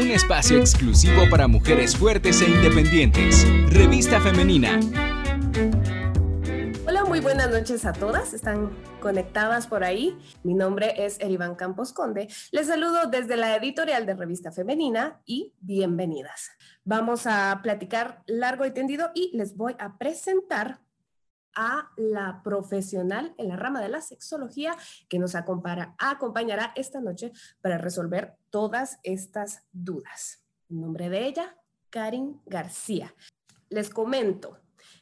un espacio exclusivo para mujeres fuertes e independientes. Revista Femenina. Hola, muy buenas noches a todas. Están conectadas por ahí. Mi nombre es Erivan Campos Conde. Les saludo desde la editorial de Revista Femenina y bienvenidas. Vamos a platicar largo y tendido y les voy a presentar a la profesional en la rama de la sexología que nos acompañará esta noche para resolver todas estas dudas. En nombre de ella, Karin García. Les comento,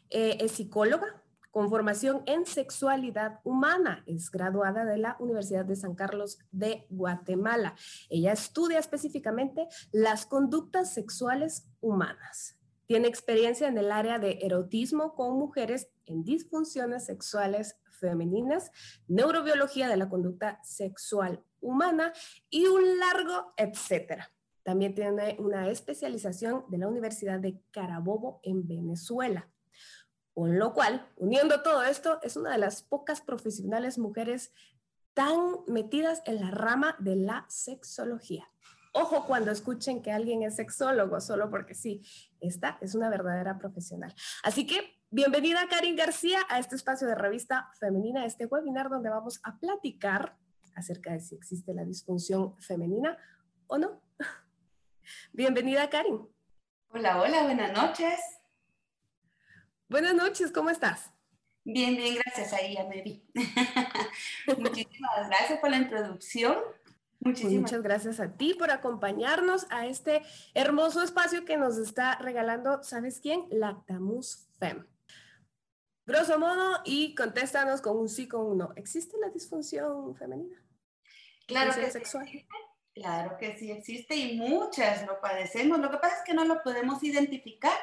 eh, es psicóloga con formación en sexualidad humana. Es graduada de la Universidad de San Carlos de Guatemala. Ella estudia específicamente las conductas sexuales humanas. Tiene experiencia en el área de erotismo con mujeres en disfunciones sexuales femeninas, neurobiología de la conducta sexual humana y un largo etcétera. También tiene una especialización de la Universidad de Carabobo en Venezuela. Con lo cual, uniendo todo esto, es una de las pocas profesionales mujeres tan metidas en la rama de la sexología. Ojo cuando escuchen que alguien es sexólogo, solo porque sí, esta es una verdadera profesional. Así que bienvenida Karin García a este espacio de revista femenina, este webinar donde vamos a platicar acerca de si existe la disfunción femenina o no. Bienvenida Karin. Hola, hola, buenas noches. Buenas noches, ¿cómo estás? Bien, bien, gracias, ahí ya me vi. Muchísimas gracias por la introducción. Pues muchas gracias a ti por acompañarnos a este hermoso espacio que nos está regalando, ¿sabes quién? Lactamus Fem. Grosso modo, y contéstanos con un sí, con un no. ¿Existe la disfunción femenina? Claro que sexual? sí. Claro que sí existe y muchas lo padecemos. Lo que pasa es que no lo podemos identificar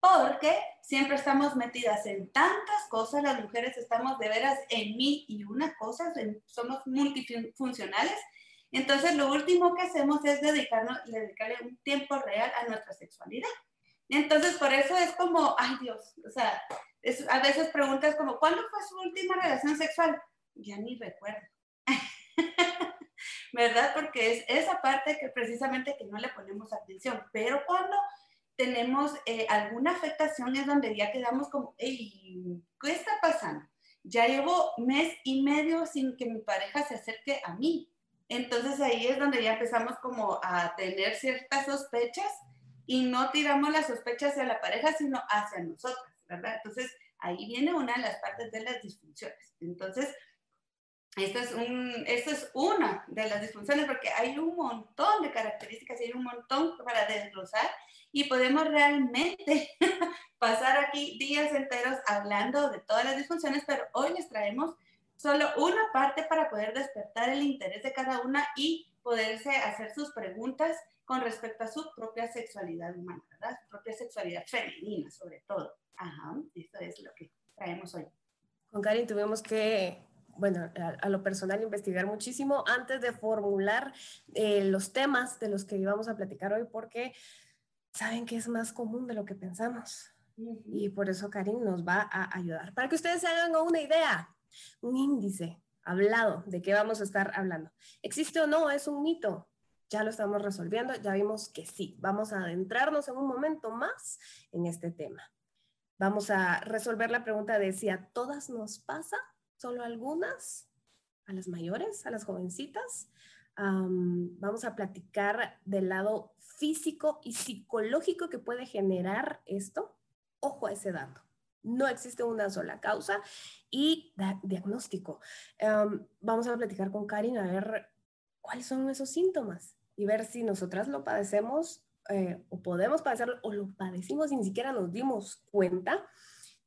porque siempre estamos metidas en tantas cosas, las mujeres estamos de veras en mil y una cosas, somos multifuncionales entonces, lo último que hacemos es dedicarnos, dedicarle un tiempo real a nuestra sexualidad. Entonces, por eso es como, ay Dios, o sea, a veces preguntas como, ¿cuándo fue su última relación sexual? Ya ni recuerdo. ¿Verdad? Porque es esa parte que precisamente que no le ponemos atención. Pero cuando tenemos eh, alguna afectación es donde ya quedamos como, hey, ¿qué está pasando? Ya llevo mes y medio sin que mi pareja se acerque a mí entonces ahí es donde ya empezamos como a tener ciertas sospechas y no tiramos las sospechas hacia la pareja, sino hacia nosotras, ¿verdad? Entonces ahí viene una de las partes de las disfunciones. Entonces, esta es, un, esta es una de las disfunciones porque hay un montón de características hay un montón para desglosar y podemos realmente pasar aquí días enteros hablando de todas las disfunciones, pero hoy les traemos solo una parte para poder despertar el interés de cada una y poderse hacer sus preguntas con respecto a su propia sexualidad humana, ¿verdad? Su propia sexualidad femenina, sobre todo. Ajá, esto es lo que traemos hoy. Con Karin tuvimos que, bueno, a, lo personal investigar muchísimo antes de formular eh, los temas de los que íbamos a platicar hoy, porque saben que es más común de lo que pensamos. Y por eso Karin nos va a ayudar. Para que ustedes se hagan una idea, un índice hablado de qué vamos a estar hablando. ¿Existe o no? ¿Es un mito? Ya lo estamos resolviendo, ya vimos que sí. Vamos a adentrarnos en un momento más en este tema. Vamos a resolver la pregunta de si a todas nos pasa, solo algunas, a las mayores, a las jovencitas. vamos a platicar del lado físico y psicológico que puede generar esto. Ojo a ese dato. No existe una sola causa y diagnóstico. Em, vamos a platicar con Karin a ver cuáles son esos síntomas y ver si nosotras lo padecemos eh, o podemos padecerlo o lo padecimos y ni siquiera nos dimos cuenta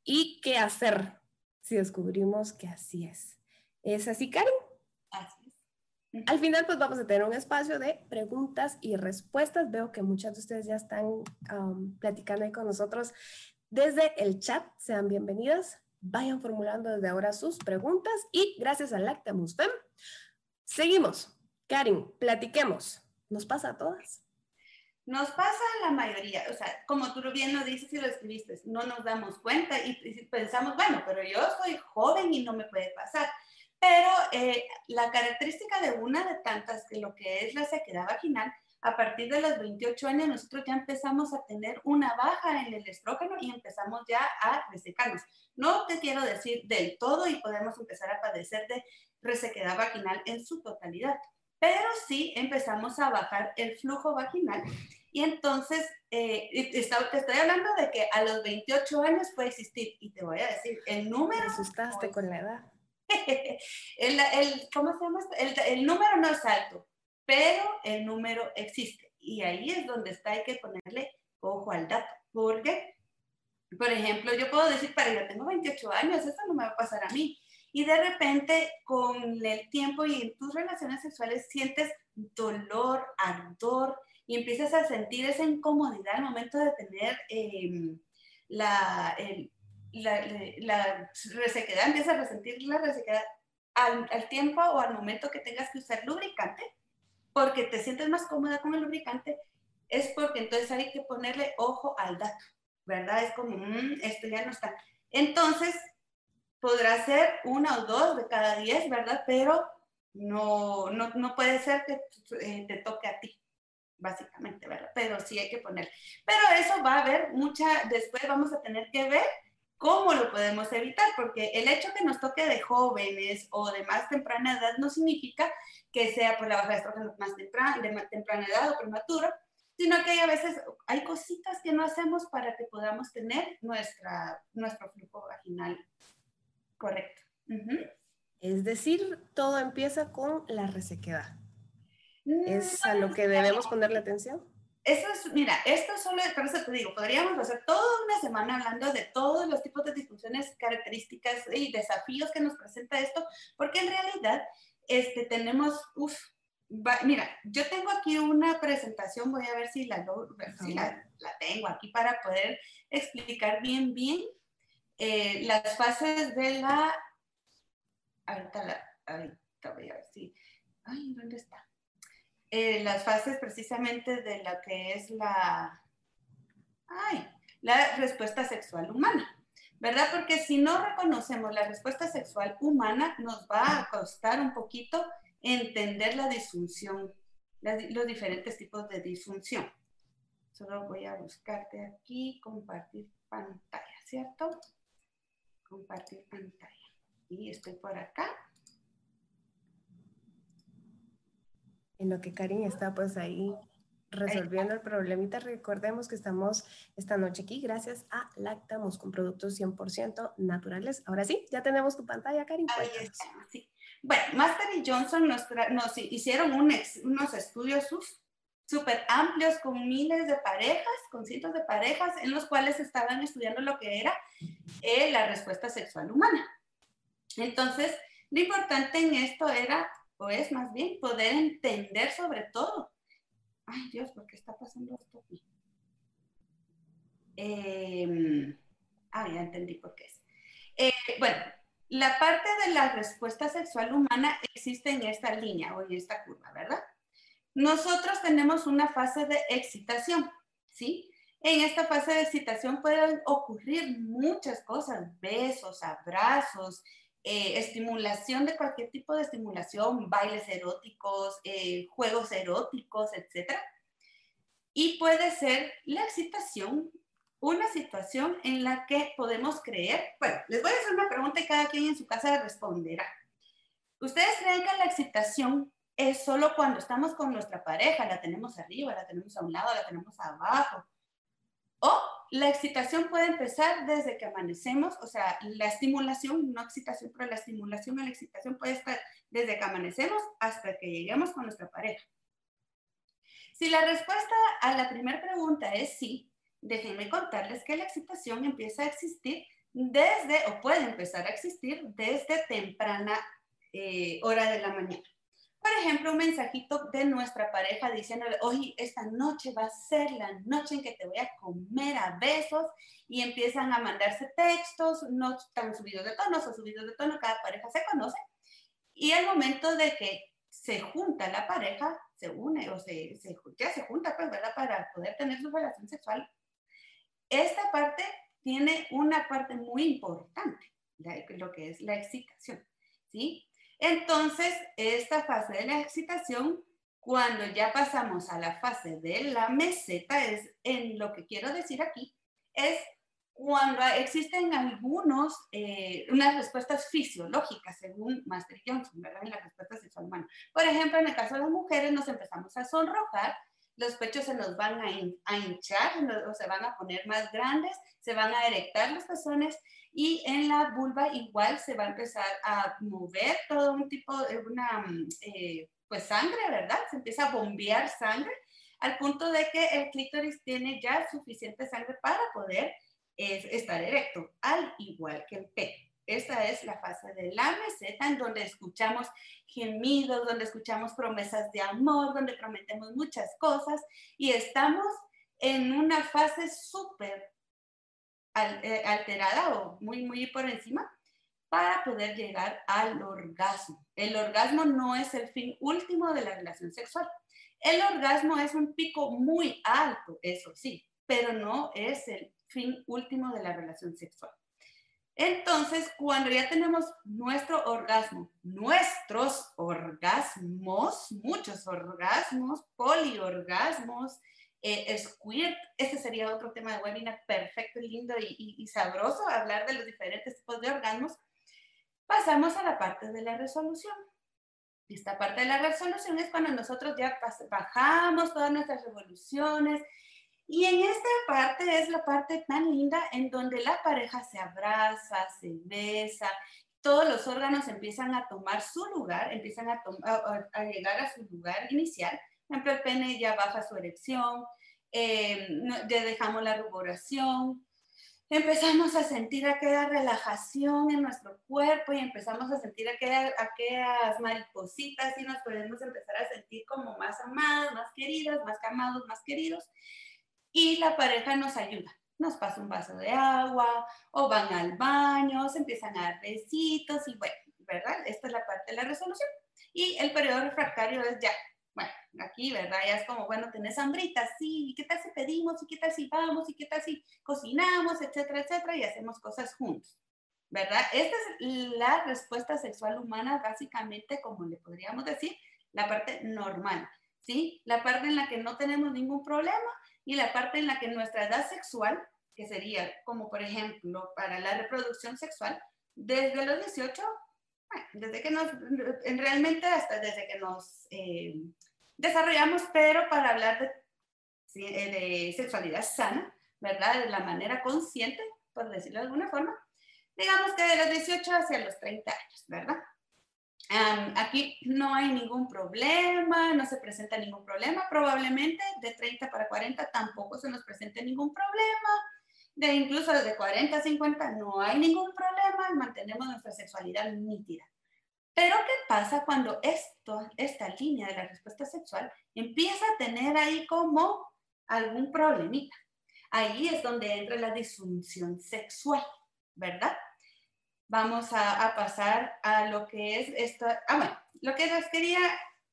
y qué hacer si descubrimos que así es. ¿Es así, Karin? Así es. Al final, pues vamos a tener un espacio de preguntas y respuestas. Veo que muchas de ustedes ya están platicando ahí con nosotros desde el chat. Sean bienvenidas. Vayan formulando desde ahora sus preguntas y gracias a Lactamus Fem, seguimos. Karin, platiquemos. ¿Nos pasa a todas? Nos pasa a la mayoría, o sea, como tú bien lo dices y lo escribiste, no nos damos cuenta y, pensamos, bueno, pero yo soy joven y no me puede pasar. Pero eh, la característica de una de tantas, que lo que es la sequedad vaginal, a partir de los 28 años nosotros ya empezamos a tener una baja en el estrógeno y empezamos ya a resecarnos. No te quiero decir del todo y podemos empezar a padecer de resequedad vaginal en su totalidad, pero sí empezamos a bajar el flujo vaginal y entonces eh, te estoy hablando de que a los 28 años puede existir y te voy a decir el número. Me asustaste con la edad. el, el, ¿Cómo se llama? El, el número no es alto, pero el número existe. Y ahí es donde está, hay que ponerle ojo al dato. Porque, por ejemplo, yo puedo decir, para yo tengo 28 años, eso no me va a pasar a mí. Y de repente, con el tiempo y en tus relaciones sexuales, sientes dolor, ardor, y empiezas a sentir esa incomodidad al momento de tener em, la, la, la, resequedad, empiezas a resentir la resequedad al, al, tiempo o al momento que tengas que usar lubricante, porque te sientes más cómoda con el lubricante, es porque entonces hay que ponerle ojo al dato, ¿verdad? Es como, mmm, esto ya no está. Entonces, podrá ser una o dos de cada diez, ¿verdad? Pero no, no, no puede ser que eh, te toque a ti, básicamente, ¿verdad? Pero sí hay que poner. Pero eso va a haber mucha, después vamos a tener que ver ¿Cómo lo podemos evitar? Porque el hecho que nos toque de jóvenes o de más temprana edad no significa que sea por la baja de estrógeno más temprana, de más temprana edad o prematuro, sino que hay a veces hay cositas que no hacemos para que podamos tener nuestra, nuestro flujo vaginal correcto. Es decir, todo empieza con la resequedad. ¿Es a lo que debemos ponerle atención? Eso es, mira, esto solo, por eso te digo, podríamos hacer toda una semana hablando de todos los tipos de disfunciones, características y desafíos que nos presenta esto, porque en realidad este, tenemos, uff, mira, yo tengo aquí una presentación, voy a ver si la, si la, la tengo aquí para poder explicar bien, bien eh, las fases de la, ahorita, la, ahorita voy a ver si, ay, ¿dónde está? Eh, las fases precisamente de lo que es la, ay, la respuesta sexual humana, ¿verdad? Porque si no reconocemos la respuesta sexual humana, nos va a costar un poquito entender la disfunción, los diferentes tipos de disfunción. Solo voy a buscarte aquí, compartir pantalla, ¿cierto? Compartir pantalla. Y estoy por acá. En lo que Karin está pues ahí resolviendo el problemita. Recordemos que estamos esta noche aquí gracias a Lactamus con productos 100% naturales. Ahora sí, ya tenemos tu pantalla, Karin. Ahí está, sí. Bueno, Master y Johnson nos, nos hicieron unos estudios súper amplios con miles de parejas, con cientos de parejas, en los cuales estaban estudiando lo que era eh, la respuesta sexual humana. Entonces, lo importante en esto era o es más bien poder entender sobre todo. Ay Dios, ¿por qué está pasando esto aquí? Em, ah, ya entendí por qué es. Eh, bueno, la parte de la respuesta sexual humana existe en esta línea o en esta curva, ¿verdad? Nosotros tenemos una fase de excitación, ¿sí? En esta fase de excitación pueden ocurrir muchas cosas, besos, abrazos, eh, estimulación de cualquier tipo de estimulación, bailes eróticos, eh, juegos eróticos, etc. Y puede ser la excitación una situación en la que podemos creer, bueno, les voy a hacer una pregunta y cada quien en su casa responderá. ¿Ustedes creen que la excitación es solo cuando estamos con nuestra pareja, la tenemos arriba, la tenemos a un lado, la tenemos abajo? ¿O la excitación puede empezar desde que amanecemos, o sea, la estimulación, no excitación, pero la estimulación y la excitación puede estar desde que amanecemos hasta que lleguemos con nuestra pareja. Si la respuesta a la primera pregunta es sí, déjenme contarles que la excitación empieza a existir desde, o puede empezar a existir desde temprana eh, hora de la mañana. Por ejemplo, un mensajito de nuestra pareja diciéndole, oye, esta noche va a ser la noche en que te voy a comer a besos y empiezan a mandarse textos, no están subidos de tono, o subidos de tono, cada pareja se conoce. Y al momento de que se junta la pareja, se une o se, ya se junta, pues, ¿verdad? Para poder tener su relación sexual. Esta parte tiene una parte muy importante, lo que es la excitación, ¿sí? Entonces, esta fase de la excitación Cuando ya pasamos a la fase de la meseta, es en lo que quiero decir aquí, es cuando existen algunos, eh, unas respuestas fisiológicas, según Master Johnson, ¿verdad? En la respuesta sexual humana. Por ejemplo, en el caso de las mujeres nos empezamos a sonrojar, los pechos se nos van a, hinchar o se van a poner más grandes, se van a erectar los pezones y en la vulva igual se va a empezar a mover todo un tipo de una, eh, pues sangre, ¿verdad? Se empieza a bombear sangre al punto de que el clítoris tiene ya suficiente sangre para poder es estar erecto, al igual que el pecho. Esta es la fase de la meseta en donde escuchamos gemidos, donde escuchamos promesas de amor, donde prometemos muchas cosas y estamos en una fase súper eh, alterada o muy, muy por encima para poder llegar al orgasmo. El orgasmo no es el fin último de la relación sexual. El orgasmo es un pico muy alto, eso sí, pero no es el fin último de la relación sexual. Entonces, cuando ya tenemos nuestro orgasmo, nuestros orgasmos, muchos orgasmos, poliorgasmos, eh, squirt, ese sería otro tema de webinar perfecto, lindo y, y sabroso, hablar de los diferentes tipos de orgasmos, pasamos a la parte de la resolución. Esta parte de la resolución es cuando nosotros ya bajamos todas nuestras revoluciones, y en esta parte es la parte tan linda en donde la pareja se abraza, se besa, todos los órganos empiezan a tomar su lugar, empiezan a, a, llegar a su lugar inicial. Por ejemplo, el pene ya baja su erección, eh, ya dejamos la ruboración, empezamos a sentir aquella relajación en nuestro cuerpo y empezamos a sentir aquellas, aquellas maripositas y nos podemos empezar a sentir como más amados, más queridos, más amados, más queridos y la pareja nos ayuda. Nos pasa un vaso de agua o van al baño, se empiezan a dar besitos y bueno, ¿verdad? Esta es la parte de la resolución. Y el periodo refractario es ya, bueno, aquí, ¿verdad? Ya es como, bueno, tenés hambrita, sí, ¿y qué tal si pedimos? ¿Y qué tal si vamos? ¿Y qué tal si cocinamos? Etcétera, etcétera, y hacemos cosas juntos, ¿verdad? Esta es la respuesta sexual humana, básicamente, como le podríamos decir, la parte normal, ¿sí? La parte en la que no tenemos ningún problema y la parte en la que nuestra edad sexual, que sería como por ejemplo para la reproducción sexual, desde los 18, desde que nos, realmente hasta desde que nos eh, desarrollamos, pero para hablar de, eh, de sexualidad sana, ¿verdad? De la manera consciente, por decirlo de alguna forma, digamos que de los 18 hacia los 30 años, ¿verdad? Aquí no hay ningún problema, no se presenta ningún problema. Probablemente de 30 para 40 tampoco se nos presente ningún problema. De incluso de 40 a 50 no hay ningún problema, mantenemos nuestra sexualidad nítida. Pero ¿qué pasa cuando esto, esta línea de la respuesta sexual empieza a tener ahí como algún problemita? Ahí es donde entra la disfunción sexual, ¿verdad? Vamos a, pasar a lo que es esto. Ah, bueno, lo que les quería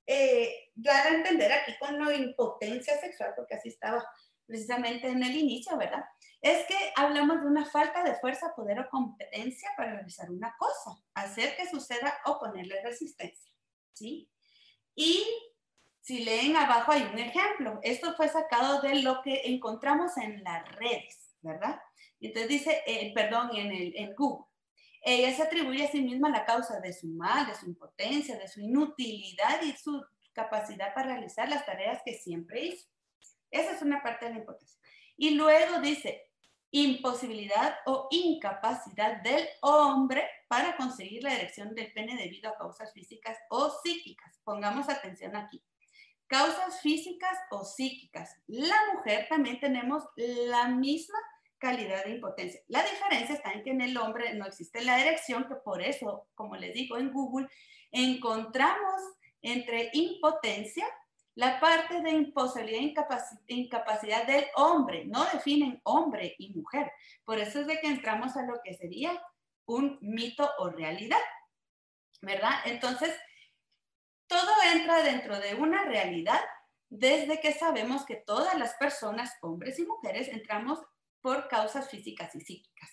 eh, dar a entender aquí con la impotencia sexual, porque así estaba precisamente en el inicio, ¿verdad? Es que hablamos de una falta de fuerza, poder o competencia para realizar una cosa, hacer que suceda o ponerle resistencia, ¿sí? Y si leen abajo hay un ejemplo. Esto fue sacado de lo que encontramos en las redes, ¿verdad? Entonces dice, eh, perdón, en, el, en Google. Ella se atribuye a sí misma la causa de su mal, de su impotencia, de su inutilidad y su capacidad para realizar las tareas que siempre hizo. Esa es una parte de la impotencia. Y luego dice, imposibilidad o incapacidad del hombre para conseguir la erección del pene debido a causas físicas o psíquicas. Pongamos atención aquí. Causas físicas o psíquicas. La mujer también tenemos la misma calidad de impotencia. La diferencia está en que en el hombre no existe la erección, que por eso, como les digo en Google, encontramos entre impotencia la parte de imposibilidad e incapacidad del hombre. No definen hombre y mujer. Por eso es de que entramos a lo que sería un mito o realidad. ¿Verdad? Entonces, todo entra dentro de una realidad desde que sabemos que todas las personas, hombres y mujeres, entramos por causas físicas y psíquicas.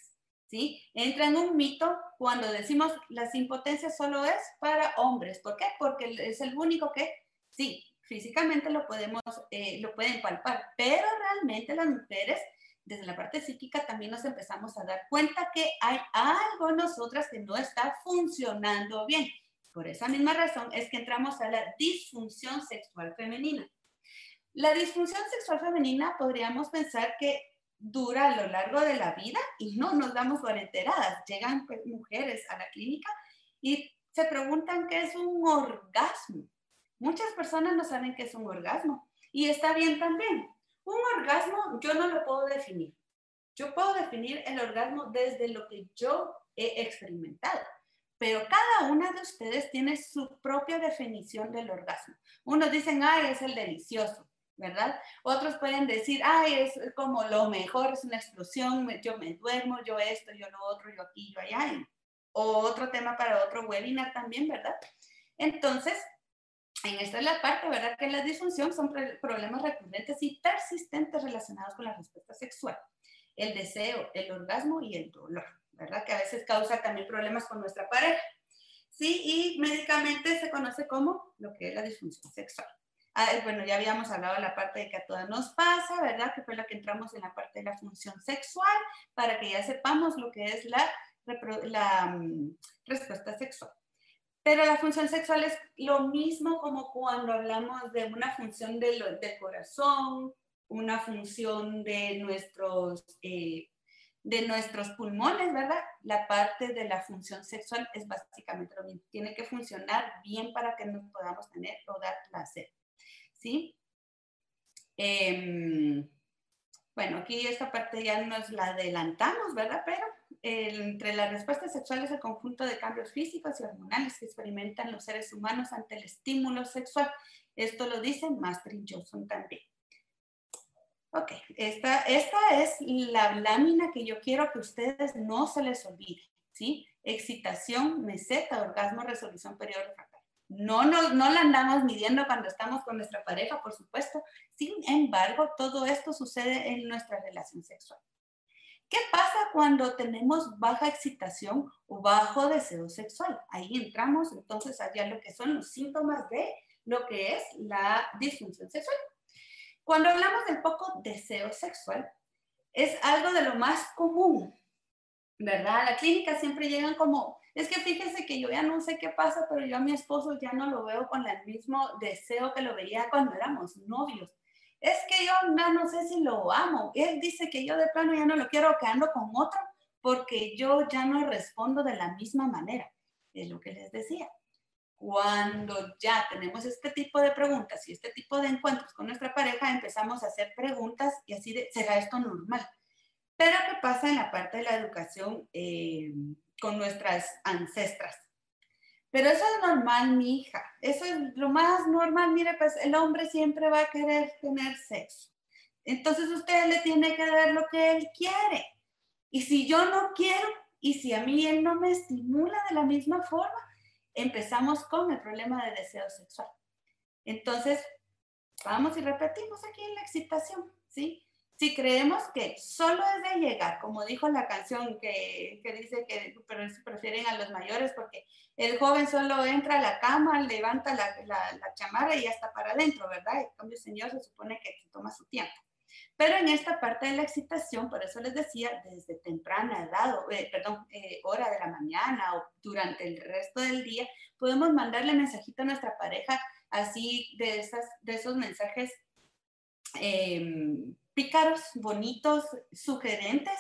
¿Sí? Entra en un mito cuando decimos las impotencias solo es para hombres. ¿Por qué? Porque es el único que, sí, físicamente lo podemos, eh, lo pueden palpar, pero realmente las mujeres, desde la parte psíquica, también nos empezamos a dar cuenta que hay algo en nosotras que no está funcionando bien. Por esa misma razón es que entramos a la disfunción sexual femenina. La disfunción sexual femenina podríamos pensar que dura a lo largo de la vida y no nos damos por enteradas. Llegan pues, mujeres a la clínica y se preguntan qué es un orgasmo. Muchas personas no saben qué es un orgasmo y está bien también. Un orgasmo yo no lo puedo definir. Yo puedo definir el orgasmo desde lo que yo he experimentado, pero cada una de ustedes tiene su propia definición del orgasmo. Unos dicen, ay, es el delicioso, ¿verdad? Otros pueden decir, ay, es como lo mejor, es una explosión, yo me duermo, yo esto, yo lo otro, yo aquí, yo allá. O otro tema para otro webinar también, ¿verdad? Entonces, en esta es la parte, ¿verdad? Que la disfunción son problemas recurrentes y persistentes relacionados con la respuesta sexual, el deseo, el orgasmo y el dolor, ¿verdad? Que a veces causa también problemas con nuestra pareja. Sí, y médicamente se conoce como lo que es la disfunción sexual. Bueno, ya habíamos hablado de la parte de que a todas nos pasa, ¿verdad? Que fue la que entramos en la parte de la función sexual, para que ya sepamos lo que es la, la mm, respuesta sexual. Pero la función sexual es lo mismo como cuando hablamos de una función del, del corazón, una función de nuestros, eh, de nuestros pulmones, ¿verdad? La parte de la función sexual es básicamente lo mismo. Tiene que funcionar bien para que nos podamos tener o dar placer. ¿Sí? Em, bueno, aquí esta parte ya nos la adelantamos, ¿verdad? Pero entre las respuestas sexuales el conjunto de cambios físicos y hormonales que experimentan los seres humanos ante el estímulo sexual. Esto lo dice Master Johnson también. Ok, esta, esta es la lámina que yo quiero que ustedes no se les olvide, ¿sí? Excitación, meseta, orgasmo, resolución periodo no, no, no la andamos midiendo cuando estamos con nuestra pareja, por supuesto. Sin embargo, todo esto sucede en nuestra relación sexual. ¿Qué pasa cuando tenemos baja excitación o bajo deseo sexual? Ahí entramos entonces allá lo que son los síntomas de lo que es la disfunción sexual. Cuando hablamos del poco deseo sexual, es algo de lo más común, ¿verdad? A la clínica siempre llegan como es que fíjese que yo ya no sé qué pasa, pero yo a mi esposo ya no lo veo con el mismo deseo que lo veía cuando éramos novios. Es que yo no, no sé si lo amo. Él dice que yo de plano ya no lo quiero, que ando con otro, porque yo ya no respondo de la misma manera. Es lo que les decía. Cuando ya tenemos este tipo de preguntas y este tipo de encuentros con nuestra pareja, empezamos a hacer preguntas y así de, ¿será esto normal? Pero ¿qué pasa en la parte de la educación? Eh, con nuestras ancestras. Pero eso es normal, mi hija. Eso es lo más normal. Mire, pues el hombre siempre va a querer tener sexo. Entonces usted le tiene que dar lo que él quiere. Y si yo no quiero, y si a mí él no me estimula de la misma forma, empezamos con el problema de deseo sexual. Entonces, vamos y repetimos aquí en la excitación, ¿sí? Si creemos que solo es de llegar, como dijo la canción que, que dice que prefieren a los mayores porque el joven solo entra a la cama, levanta la, la, chamarra y ya está para adentro, ¿verdad? En cambio, el Señor se supone que toma su tiempo. Pero en esta parte de la excitación, por eso les decía, desde temprana edad, eh, perdón, eh, hora de la mañana o durante el resto del día, podemos mandarle mensajito a nuestra pareja así de, esas, de esos mensajes eh, pícaros, bonitos, sugerentes,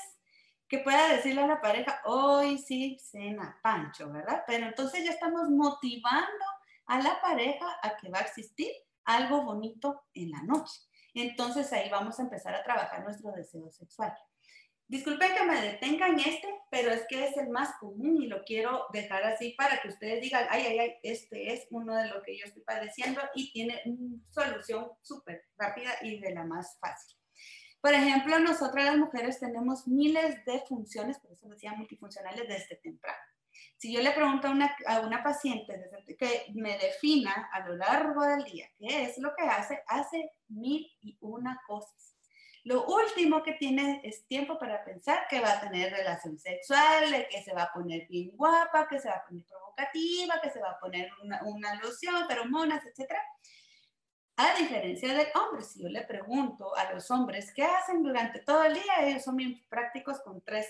que pueda decirle a la pareja, hoy sí cena Pancho, ¿verdad? Pero entonces ya estamos motivando a la pareja a que va a existir algo bonito en la noche. Entonces ahí vamos a empezar a trabajar nuestro deseo sexual. Disculpen que me detenga en este, pero es que es el más común y lo quiero dejar así para que ustedes digan, ay, ay, ay, este es uno de lo que yo estoy padeciendo y tiene solución súper rápida y de la más fácil. Por ejemplo, nosotras las mujeres tenemos miles de funciones, por eso decía multifuncionales, desde temprano. Si yo le pregunto a una, a una paciente que me defina a lo largo del día qué es lo que hace, hace mil y una cosas. Lo último que tiene es tiempo para pensar que va a tener relación sexual, que se va a poner bien guapa, que se va a poner provocativa, que se va a poner una, una loción, feromonas, etc. A diferencia del hombre, si yo le pregunto a los hombres qué hacen durante todo el día, ellos son bien prácticos con tres.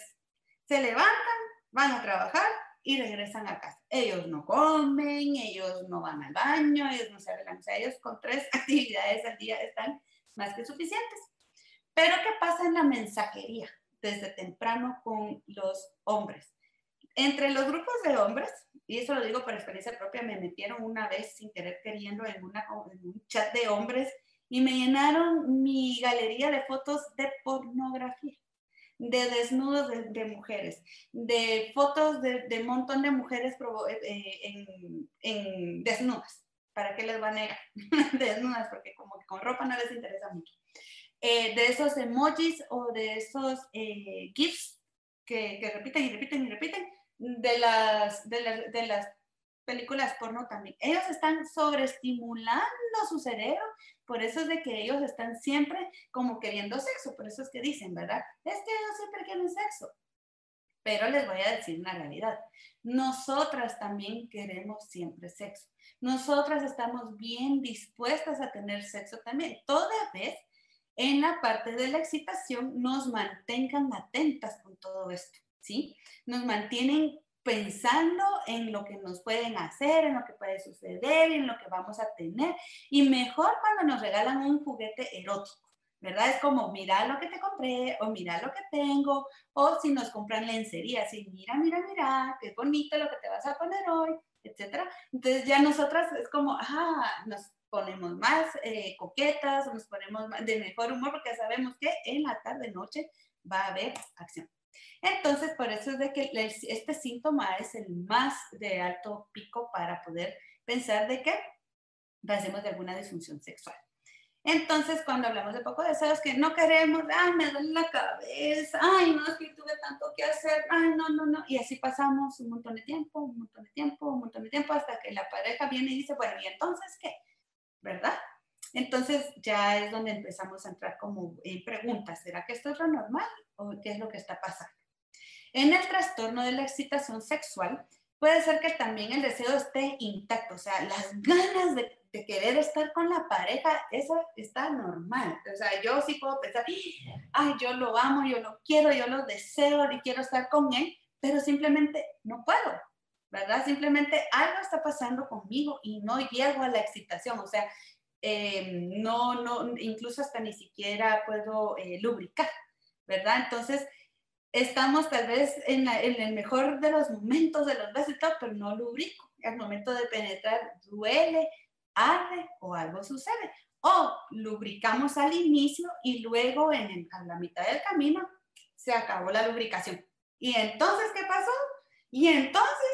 Se levantan, van a trabajar y regresan a casa. Ellos no comen, ellos no van al baño, ellos no se arreglan. Ellos con tres actividades al día están más que suficientes. Pero ¿qué pasa en la mensajería desde temprano con los hombres? Entre los grupos de hombres, y eso lo digo por experiencia propia, me metieron una vez sin querer queriendo en, una, en un chat de hombres y me llenaron mi galería de fotos de pornografía, de desnudos de, mujeres, de fotos de, un montón de mujeres eh, en, en, desnudas. ¿Para qué les va a negar? desnudas, porque como que con ropa no les interesa mucho. Eh, de esos emojis o de esos eh, GIFs que, que repiten y repiten y repiten, de las, de, las películas porno también. Ellos están sobreestimulando su cerebro, por eso es de que ellos están siempre como queriendo sexo, por eso es que dicen, ¿verdad? Es que ellos siempre quieren sexo. Pero les voy a decir una realidad. Nosotras también queremos siempre sexo. Nosotras estamos bien dispuestas a tener sexo también, toda vez en la parte de la excitación nos mantengan atentas con todo esto. Nos mantienen pensando en lo que nos pueden hacer, en lo que puede suceder, en lo que vamos a tener. Y mejor cuando nos regalan un juguete erótico, ¿verdad? Es como, mira lo que te compré, o mira lo que tengo, o si nos compran lencería, así, mira, mira, mira, qué bonito lo que te vas a poner hoy, etcétera. Entonces ya nosotras es como, ah, nos ponemos más eh, coquetas, nos ponemos de mejor humor porque sabemos que en la tarde noche va a haber acción. Entonces, por eso es de que este síntoma es el más de alto pico para poder pensar de que pasemos de alguna disfunción sexual. Entonces, cuando hablamos de poco deseos, que no queremos, ay, me duele la cabeza, ay, no, es que tuve tanto que hacer, ay, no, no, no. Y así pasamos un montón de tiempo, un montón de tiempo, un montón de tiempo, hasta que la pareja viene y dice, bueno, ¿y entonces qué? ¿Verdad? Entonces ya es donde empezamos a entrar como preguntas, ¿será que esto es lo normal o qué es lo que está pasando? En el trastorno de la excitación sexual, puede ser que también el deseo esté intacto, o sea, las ganas de, querer estar con la pareja, eso está normal. O sea, yo sí puedo pensar, ay, yo lo amo, yo lo quiero, yo lo deseo y quiero estar con él, pero simplemente no puedo, ¿verdad? Simplemente algo está pasando conmigo y no llego a la excitación, o sea, eh, no, no, incluso hasta ni siquiera puedo eh, lubricar, ¿verdad? Entonces, estamos tal vez en, el mejor de los momentos de los besos pero no lubrico. Al momento de penetrar duele, arde o algo sucede. O lubricamos al inicio y luego en a la mitad del camino se acabó la lubricación. ¿Y entonces qué pasó? Y entonces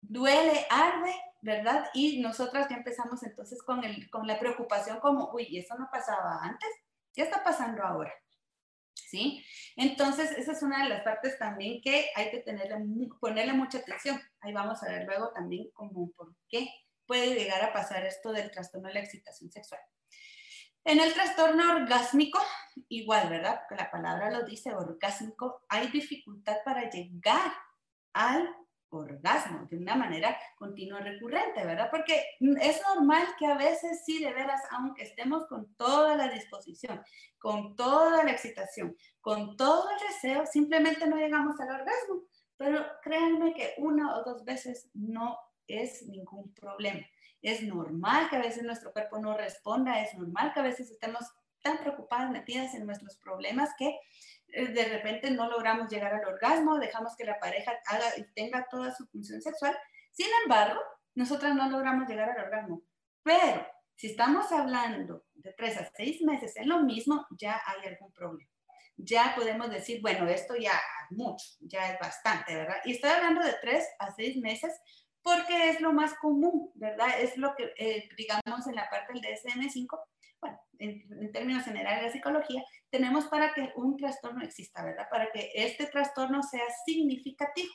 duele, arde, ¿verdad? Y nosotras ya empezamos entonces con, el, con la preocupación como, uy, eso no pasaba antes, ¿qué está pasando ahora? ¿sí? Entonces, esa es una de las partes también que hay que tenerle, ponerle mucha atención. Ahí vamos a ver luego también como por qué puede llegar a pasar esto del trastorno de la excitación sexual. En el trastorno orgásmico, igual, ¿verdad? Porque la palabra lo dice, orgásmico, hay dificultad para llegar al orgasmo de una manera continua recurrente, ¿verdad? Porque es normal que a veces sí, de veras, aunque estemos con toda la disposición, con toda la excitación, con todo el deseo, simplemente no llegamos al orgasmo. Pero créanme que una o dos veces no es ningún problema. Es normal que a veces nuestro cuerpo no responda, es normal que a veces estemos tan preocupadas, metidas en nuestros problemas que de repente no logramos llegar al orgasmo, dejamos que la pareja haga y tenga toda su función sexual. Sin embargo, nosotras no logramos llegar al orgasmo. Pero si estamos hablando de tres a seis meses en lo mismo, ya hay algún problema. Ya podemos decir, bueno, esto ya es mucho, ya es bastante, ¿verdad? Y estoy hablando de tres a seis meses porque es lo más común, ¿verdad? Es lo que, eh, digamos, en la parte del DSM-5 bueno, en, términos generales de psicología, tenemos para que un trastorno exista, ¿verdad? Para que este trastorno sea significativo.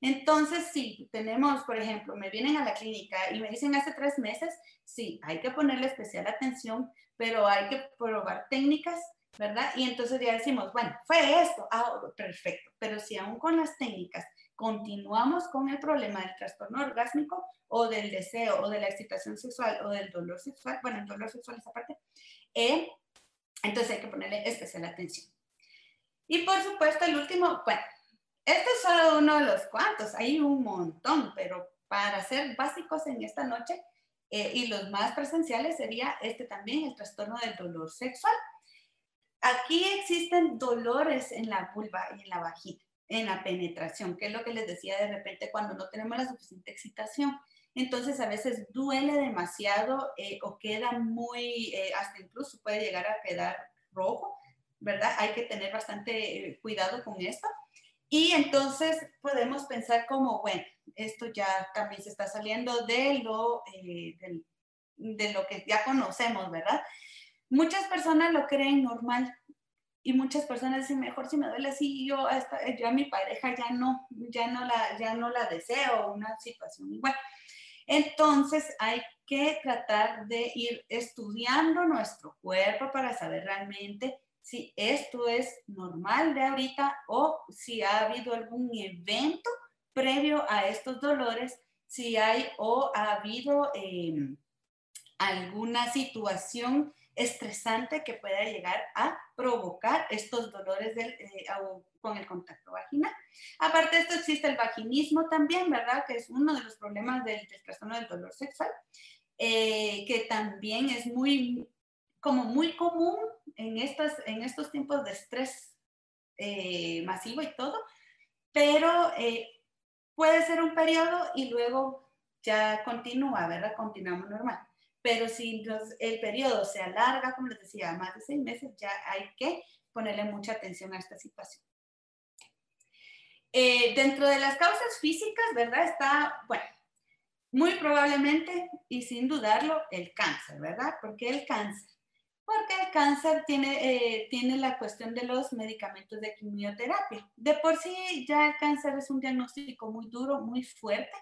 Entonces, si tenemos, por ejemplo, me vienen a la clínica y me dicen hace tres meses, sí, hay que ponerle especial atención, pero hay que probar técnicas, ¿verdad? Y entonces ya decimos, bueno, fue esto, ah, perfecto, pero si aún con las técnicas continuamos con el problema del trastorno orgásmico o del deseo o de la excitación sexual o del dolor sexual, bueno, el dolor sexual esa parte, eh, entonces hay que ponerle especial atención. Y por supuesto, el último, bueno, este es solo uno de los cuantos, hay un montón, pero para ser básicos en esta noche eh, y los más presenciales sería este también, el trastorno del dolor sexual. Aquí existen dolores en la vulva y en la vagina, en la penetración, que es lo que les decía de repente cuando no tenemos la suficiente excitación. Entonces a veces duele demasiado eh, o queda muy, eh, hasta incluso puede llegar a quedar rojo, ¿verdad? Hay que tener bastante cuidado con esto. Y entonces podemos pensar como, bueno, esto ya también se está saliendo de lo, eh, de, lo que ya conocemos, ¿verdad? Muchas personas lo creen normal y muchas personas dicen, mejor si me duele así, yo, hasta, yo a mi pareja ya no, ya no, la, ya no la deseo, una situación igual. Entonces hay que tratar de ir estudiando nuestro cuerpo para saber realmente si esto es normal de ahorita o si ha habido algún evento previo a estos dolores, si hay o ha habido em, alguna situación estresante que pueda llegar a provocar estos dolores del, eh, con el contacto vaginal. Aparte de esto existe el vaginismo también, ¿verdad? Que es uno de los problemas del, trastorno del dolor sexual, eh, que también es muy, como muy común en, estas, en estos tiempos de estrés eh, masivo y todo, pero puede ser un periodo y luego ya continúa, ¿verdad? Continuamos normal. Pero si el periodo se alarga, como les decía, más de seis meses, ya hay que ponerle mucha atención a esta situación. Eh, dentro de las causas físicas, ¿verdad? Está, bueno, muy probablemente y sin dudarlo, el cáncer, ¿verdad? Porque el cáncer porque el cáncer tiene, eh, tiene la cuestión de los medicamentos de quimioterapia. De por sí ya el cáncer es un diagnóstico muy duro, muy fuerte.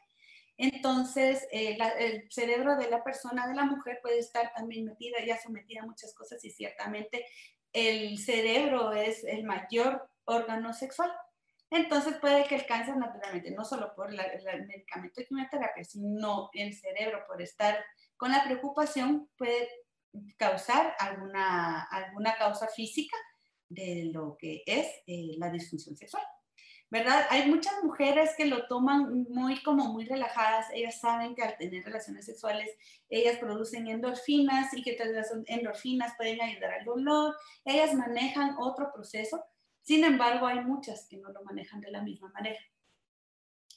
Entonces, eh, el cerebro de la persona, de la mujer, puede estar también metida, ya sometida a muchas cosas y ciertamente el cerebro es el mayor órgano sexual. Entonces puede que el cáncer naturalmente, no solo por el medicamento de quimioterapia, sino el cerebro por estar con la preocupación, puede causar alguna, alguna causa física de lo que es eh, la disfunción sexual. ¿Verdad? Hay muchas mujeres que lo toman muy como muy relajadas, ellas saben que al tener relaciones sexuales ellas producen endorfinas y que las endorfinas pueden ayudar al dolor, ellas manejan otro proceso, sin embargo hay muchas que no lo manejan de la misma manera.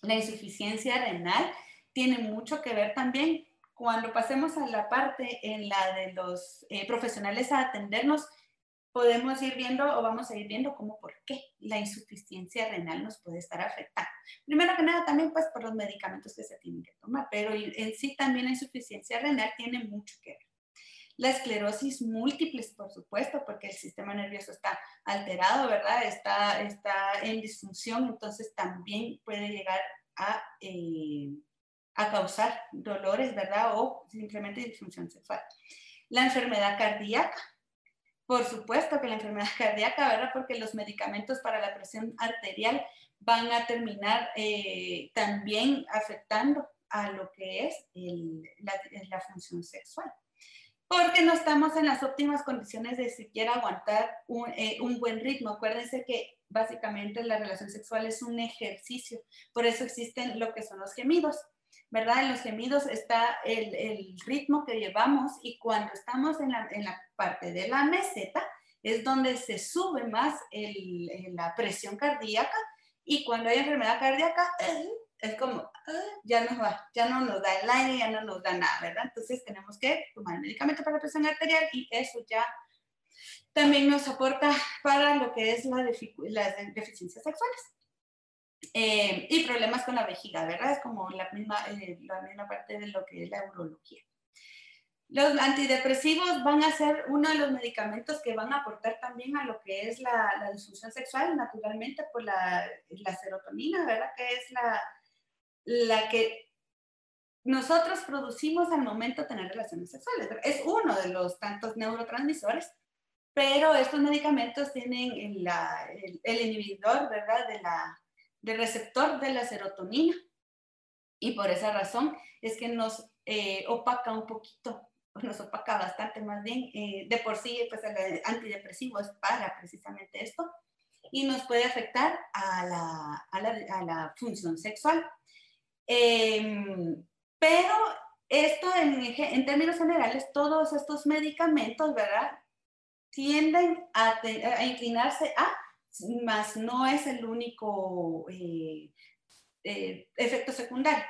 La insuficiencia renal tiene mucho que ver también cuando pasemos a la parte en la de los eh, profesionales a atendernos, podemos ir viendo o vamos a ir viendo cómo por qué la insuficiencia renal nos puede estar afectando. Primero que nada, también pues por los medicamentos que se tienen que tomar, pero en sí también la insuficiencia renal tiene mucho que ver. La esclerosis múltiple, por supuesto, porque el sistema nervioso está alterado, ¿verdad? Está, está en disfunción, entonces también puede llegar a... Eh, a causar dolores, ¿verdad? O simplemente disfunción sexual. La enfermedad cardíaca, por supuesto que la enfermedad cardíaca, ¿verdad? Porque los medicamentos para la presión arterial van a terminar eh, también afectando a lo que es la, función sexual. Porque no estamos en las óptimas condiciones de siquiera aguantar un, eh, un buen ritmo. Acuérdense que básicamente la relación sexual es un ejercicio. Por eso existen lo que son los gemidos ¿verdad? En los gemidos está el, ritmo que llevamos y cuando estamos en la, en la, parte de la meseta es donde se sube más el, la presión cardíaca y cuando hay enfermedad cardíaca eh, es como, eh, ya, nos va, ya no nos da el aire, ya no nos da nada, ¿verdad? Entonces tenemos que tomar el medicamento para la presión arterial y eso ya también nos aporta para lo que es la las deficiencias sexuales. Eh, y problemas con la vejiga, ¿verdad? Es como la misma, eh, la misma parte de lo que es la urología. Los antidepresivos van a ser uno de los medicamentos que van a aportar también a lo que es la, la disfunción sexual, naturalmente por la, la, serotonina, ¿verdad? Que es la, la que nosotros producimos al momento de tener relaciones sexuales. Es uno de los tantos neurotransmisores, pero estos medicamentos tienen el, el, el inhibidor, ¿verdad? De la, del receptor de la serotonina. Y por esa razón es que nos eh, opaca un poquito, nos opaca bastante más bien. Eh, de por sí, pues el antidepresivo es para precisamente esto y nos puede afectar a la, a la, a la función sexual. Em, pero esto en, en, términos generales, todos estos medicamentos, ¿verdad? Tienden a, a inclinarse a, más no es el único eh, eh, efecto secundario.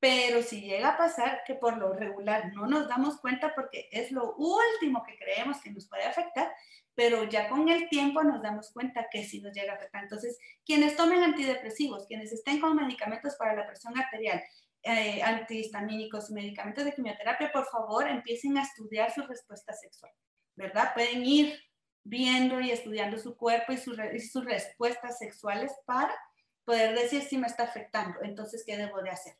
Pero si llega a pasar que por lo regular no nos damos cuenta porque es lo último que creemos que nos puede afectar, pero ya con el tiempo nos damos cuenta que sí nos llega a afectar. Entonces, quienes tomen antidepresivos, quienes estén con medicamentos para la presión arterial, eh, antihistamínicos medicamentos de quimioterapia, por favor, empiecen a estudiar su respuesta sexual, ¿verdad? Pueden ir viendo y estudiando su cuerpo y, y sus respuestas sexuales para poder decir si me está afectando, entonces, ¿qué debo de hacer?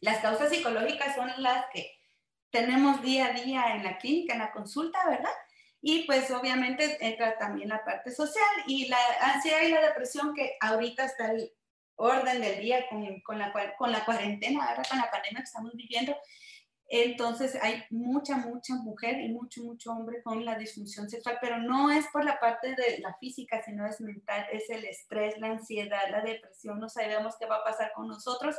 Las causas psicológicas son las que tenemos día a día en la clínica, en la consulta, ¿verdad? Y pues obviamente entra también la parte social y la ansiedad y la depresión que ahorita está el orden del día con, con, la, con la cuarentena, ¿verdad? Con la pandemia que estamos viviendo. Entonces hay mucha, mucha mujer y mucho, mucho hombre con la disfunción sexual, pero no es por la parte de la física, sino es mental, es el estrés, la ansiedad, la depresión, no sabemos qué va a pasar con nosotros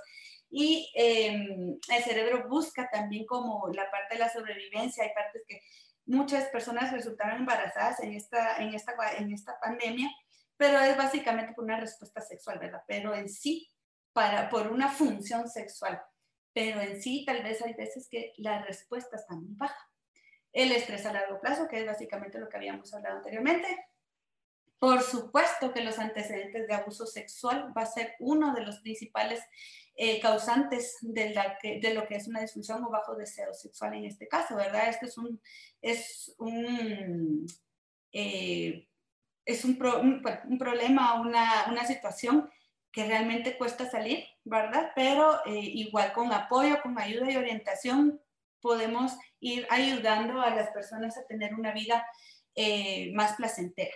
y em, el cerebro busca también como la parte de la sobrevivencia. Hay partes que muchas personas resultaron embarazadas en esta, en esta, en esta pandemia, pero es básicamente por una respuesta sexual, ¿verdad? Pero en sí, para, por una función sexual. Pero en sí, tal vez hay veces que la respuesta está muy baja. El estrés a largo plazo, que es básicamente lo que habíamos hablado anteriormente, por supuesto que los antecedentes de abuso sexual va a ser uno de los principales eh, causantes de, de, lo que es una disfunción o bajo deseo sexual en este caso, ¿verdad? Este es un, es un, eh, es un, problema, una, una, situación que realmente cuesta salir, ¿verdad? Pero eh, igual con apoyo, con ayuda y orientación, podemos ir ayudando a las personas a tener una vida más placentera.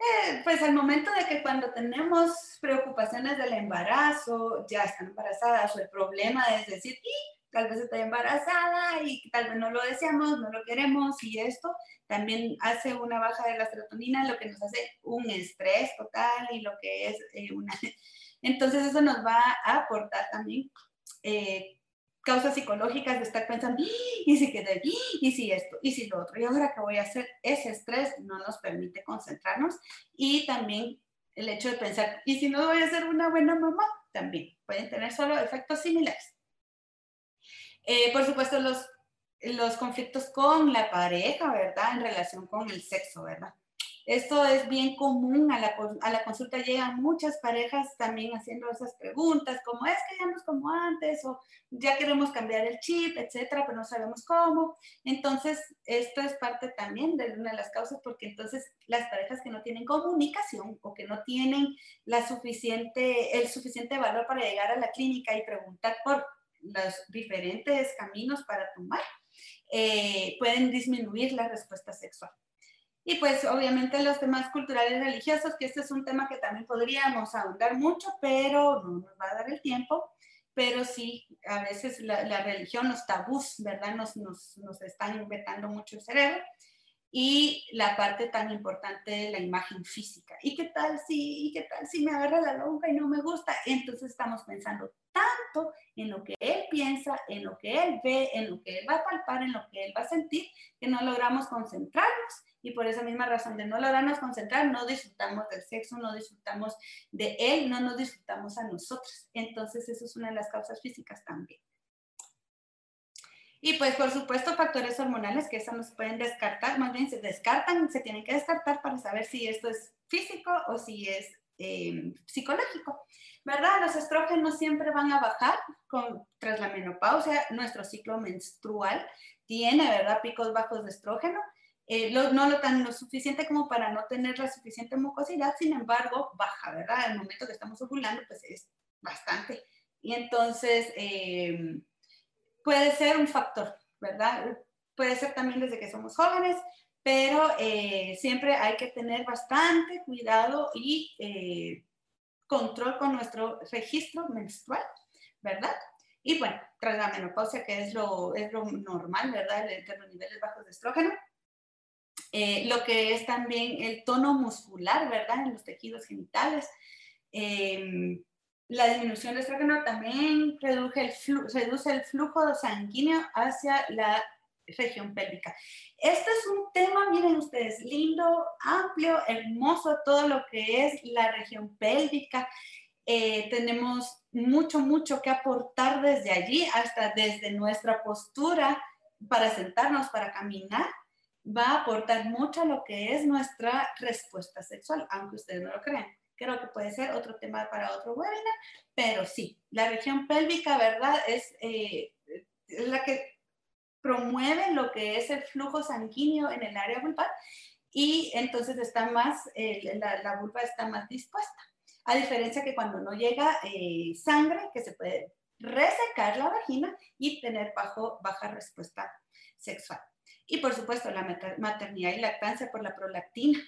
Eh, pues al momento de que cuando tenemos preocupaciones del embarazo, ya están embarazadas, o el problema es decir, tal vez estoy embarazada y tal vez no lo deseamos, no lo queremos, y esto también hace una baja de la serotonina, lo que nos hace un estrés total y lo que es eh, una... Entonces eso nos va a aportar también eh, causas psicológicas de estar pensando, y si quedé, y si esto, y si lo otro, y ahora qué voy a hacer, ese estrés no nos permite concentrarnos y también el hecho de pensar, y si no voy a ser una buena mamá, también pueden tener solo efectos similares. Eh, por supuesto, los, los conflictos con la pareja, ¿verdad? En relación con el sexo, ¿verdad? Esto es bien común, a la, a la, consulta llegan muchas parejas también haciendo esas preguntas, como es que ya no es como antes, o ya queremos cambiar el chip, etcétera, pero no sabemos cómo. Entonces, esto es parte también de una de las causas, porque entonces las parejas que no tienen comunicación o que no tienen la suficiente, el suficiente valor para llegar a la clínica y preguntar por los diferentes caminos para tomar, eh, pueden disminuir la respuesta sexual. Y pues obviamente los temas culturales religiosos, que este es un tema que también podríamos ahondar mucho, pero no nos va a dar el tiempo. Pero sí, a veces la, la religión, los tabús, ¿verdad? Nos, nos, nos están vetando mucho el cerebro y la parte tan importante de la imagen física. ¿Y qué tal si, y qué tal si me agarra la lonja y no me gusta? Entonces estamos pensando tanto en lo que él piensa, en lo que él ve, en lo que él va a palpar, en lo que él va a sentir, que no logramos concentrarnos y por esa misma razón de no lograrnos concentrar, no disfrutamos del sexo, no disfrutamos de él, no nos disfrutamos a nosotros. Entonces, eso es una de las causas físicas también. Y pues, por supuesto, factores hormonales que eso no se pueden descartar, más bien se descartan, se tienen que descartar para saber si esto es físico o si es eh, psicológico. ¿Verdad? Los estrógenos siempre van a bajar con, tras la menopausia. Nuestro ciclo menstrual tiene, ¿verdad? Picos bajos de estrógeno eh, no lo tan lo suficiente como para no tener la suficiente mucosidad, sin embargo, baja, ¿verdad? El momento que estamos ovulando, pues es bastante. Y entonces, eh, puede ser un factor, ¿verdad? Puede ser también desde que somos jóvenes, pero eh, siempre hay que tener bastante cuidado y control con nuestro registro menstrual, ¿verdad? Y bueno, tras la menopausia, que es lo, es lo normal, ¿verdad? De, los niveles bajos de estrógeno. Eh, lo que es también el tono muscular, ¿verdad? En los tejidos genitales. Em, la disminución de estrógeno también reduce el, reduce el flujo sanguíneo hacia la región pélvica. Este es un tema, miren ustedes, lindo, amplio, hermoso, todo lo que es la región pélvica. Eh, tenemos mucho, mucho que aportar desde allí, hasta desde nuestra postura para sentarnos, para caminar, va a aportar mucho a lo que es nuestra respuesta sexual, aunque ustedes no lo crean. Creo que puede ser otro tema para otro webinar, pero sí, la región pélvica, ¿verdad? Es, eh, la que promueve lo que es el flujo sanguíneo en el área vulvar y entonces está más, eh, la, la, vulva está más dispuesta. A diferencia que cuando no llega eh, sangre, que se puede resecar la vagina y tener bajo, baja respuesta sexual. Y por supuesto, la maternidad y lactancia por la prolactina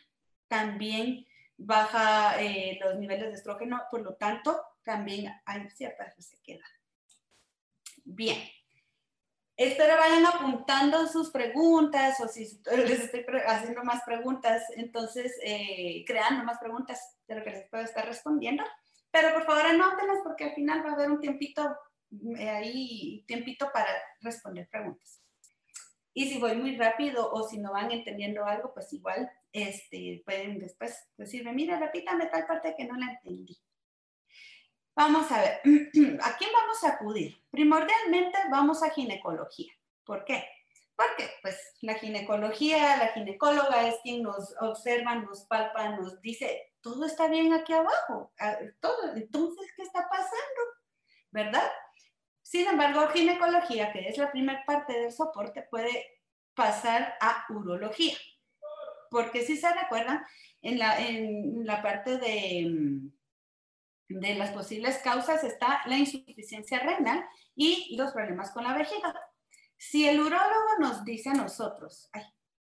también baja eh, los niveles de estrógeno, por lo tanto, también hay cierta resequedad. Bien, Espero vayan apuntando sus preguntas o si les estoy haciendo más preguntas, entonces eh, creando más preguntas de lo que les puedo estar respondiendo. Pero por favor anótenlas porque al final va a haber un tiempito eh, ahí, tiempito para responder preguntas. Y si voy muy rápido o si no van entendiendo algo, pues igual este, pueden después decirme, mira, repítame tal parte que no la entendí. Vamos a ver, ¿a quién vamos a acudir? Primordialmente vamos a ginecología. ¿Por qué? Porque pues la ginecología, la ginecóloga es quien nos observa, nos palpa, nos dice, todo está bien aquí abajo, entonces, ¿qué está pasando? ¿Verdad? Sin embargo, ginecología, que es la primera parte del soporte, puede pasar a urología. Porque si se recuerdan, en la, en la parte de mm, de las posibles causas está la insuficiencia renal y los problemas con la vejiga. Si el urólogo nos dice a nosotros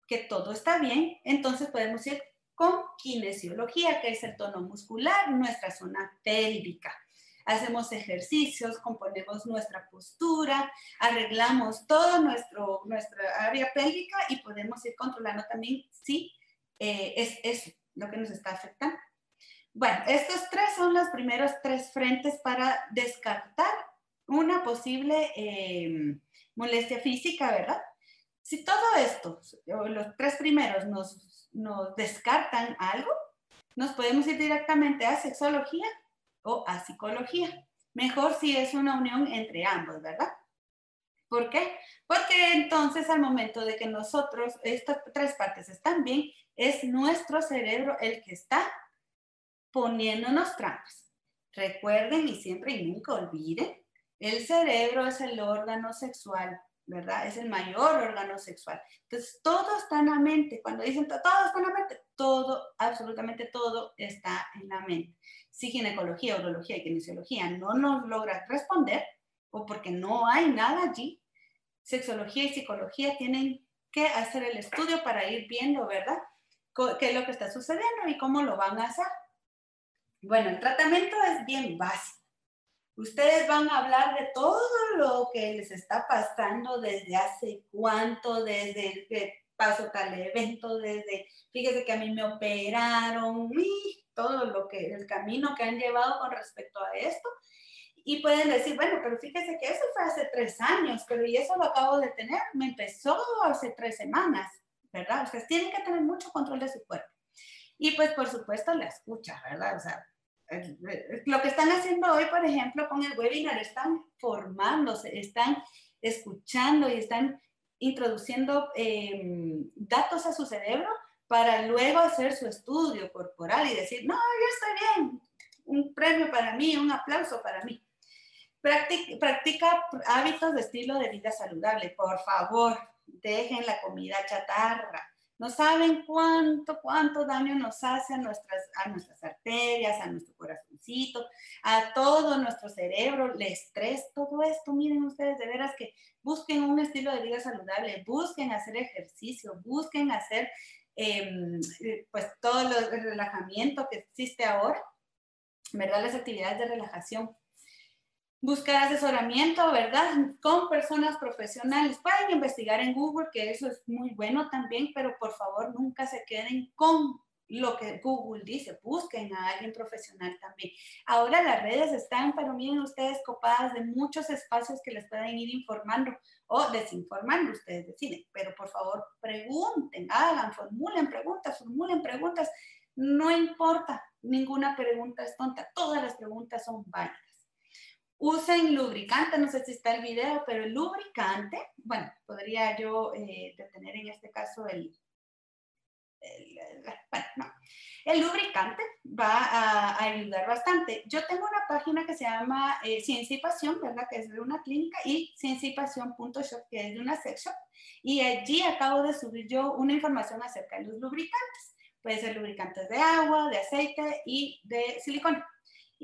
que todo está bien, entonces podemos ir con kinesiología, que es el tono muscular, nuestra zona pélvica. Hacemos ejercicios, componemos nuestra postura, arreglamos todo nuestro, nuestra área pélvica y podemos ir controlando también si eh, es eso lo que nos está afectando. Bueno, estos tres son los primeros tres frentes para descartar una posible eh, molestia física, ¿verdad? Si todo esto, los tres primeros, nos, nos descartan algo, nos podemos ir directamente a sexología o a psicología. Mejor si es una unión entre ambos, ¿verdad? ¿Por qué? Porque entonces al momento de que nosotros, estas tres partes están bien, es nuestro cerebro el que está poniéndonos trampas. Recuerden y siempre y nunca olviden, el cerebro es el órgano sexual, ¿verdad? Es el mayor órgano sexual. Entonces, todo está en la mente. Cuando dicen todo está en la mente, todo, absolutamente todo está en la mente. Si ginecología, urología y kinesiología no nos logra responder, o porque no hay nada allí, sexología y psicología tienen que hacer el estudio para ir viendo, ¿verdad? ¿Qué es lo que está sucediendo y cómo lo van a hacer? Bueno, el tratamiento es bien básico. Ustedes van a hablar de todo lo que les está pasando desde hace cuánto, desde que pasó tal evento, desde, fíjese que a mí me operaron, y todo lo que, el camino que han llevado con respecto a esto. Y pueden decir, bueno, pero fíjese que eso fue hace tres años, pero y eso lo acabo de tener, me empezó hace tres semanas, ¿verdad? Ustedes tienen que tener mucho control de su cuerpo. Y pues por supuesto la escucha, ¿verdad? O sea, lo que están haciendo hoy, por ejemplo, con el webinar, están formándose, están escuchando y están introduciendo em, datos a su cerebro para luego hacer su estudio corporal y decir, no, yo estoy bien, un premio para mí, un aplauso para mí. Practica, practica hábitos de estilo de vida saludable, por favor, dejen la comida chatarra no saben cuánto, cuánto daño nos hace a nuestras, a nuestras arterias, a nuestro corazoncito, a todo nuestro cerebro, el estrés, todo esto. Miren ustedes, de veras que busquen un estilo de vida saludable, busquen hacer ejercicio, busquen hacer em, pues todo el relajamiento que existe ahora ¿verdad? Las actividades de relajación. Buscar asesoramiento, ¿verdad? Con personas profesionales. Pueden investigar en Google, que eso es muy bueno también, pero por favor nunca se queden con lo que Google dice, busquen a alguien profesional también. Ahora las redes están, pero miren ustedes, copadas de muchos espacios que les pueden ir informando o desinformando, ustedes deciden, pero por favor pregunten, hagan, formulen preguntas, formulen preguntas, no importa, ninguna pregunta es tonta, todas las preguntas son válidas. Usen lubricante, no sé si está el video, pero el lubricante, bueno, podría yo eh, detener en este caso el, el lubricante va a, ayudar bastante. Yo tengo una página que se llama eh, Ciencia y Pasión, ¿verdad? Que es de una clínica, y cienciaypasión.shop, que es de una shop. Y allí acabo de subir yo una información acerca de los lubricantes. Puede ser lubricantes de agua, de aceite y de silicona.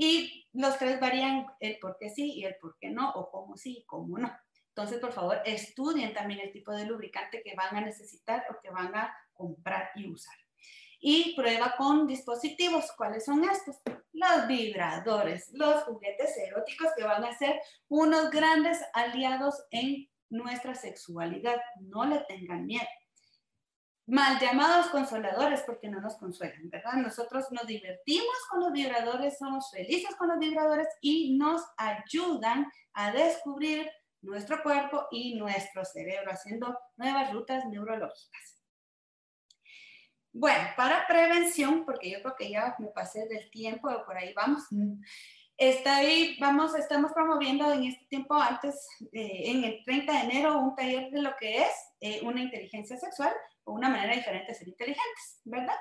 Y los tres varían el por qué sí y el por qué no, o cómo sí y cómo no. Entonces, por favor, estudien también el tipo de lubricante que van a necesitar o que van a comprar y usar. Y prueba con dispositivos. ¿Cuáles son estos? Los vibradores, los juguetes eróticos que van a ser unos grandes aliados en nuestra sexualidad. No le tengan miedo. Mal llamados consoladores porque no nos consuelan, ¿verdad? Nosotros nos divertimos con los vibradores, somos felices con los vibradores y nos ayudan a descubrir nuestro cuerpo y nuestro cerebro, haciendo nuevas rutas neurológicas. Bueno, para prevención, porque yo creo que ya me pasé del tiempo, por ahí vamos. Ahí, vamos, estamos promoviendo en este tiempo antes, eh, en el 30 de enero, un taller de lo que es eh, una inteligencia sexual o una manera diferente de ser inteligentes, ¿verdad?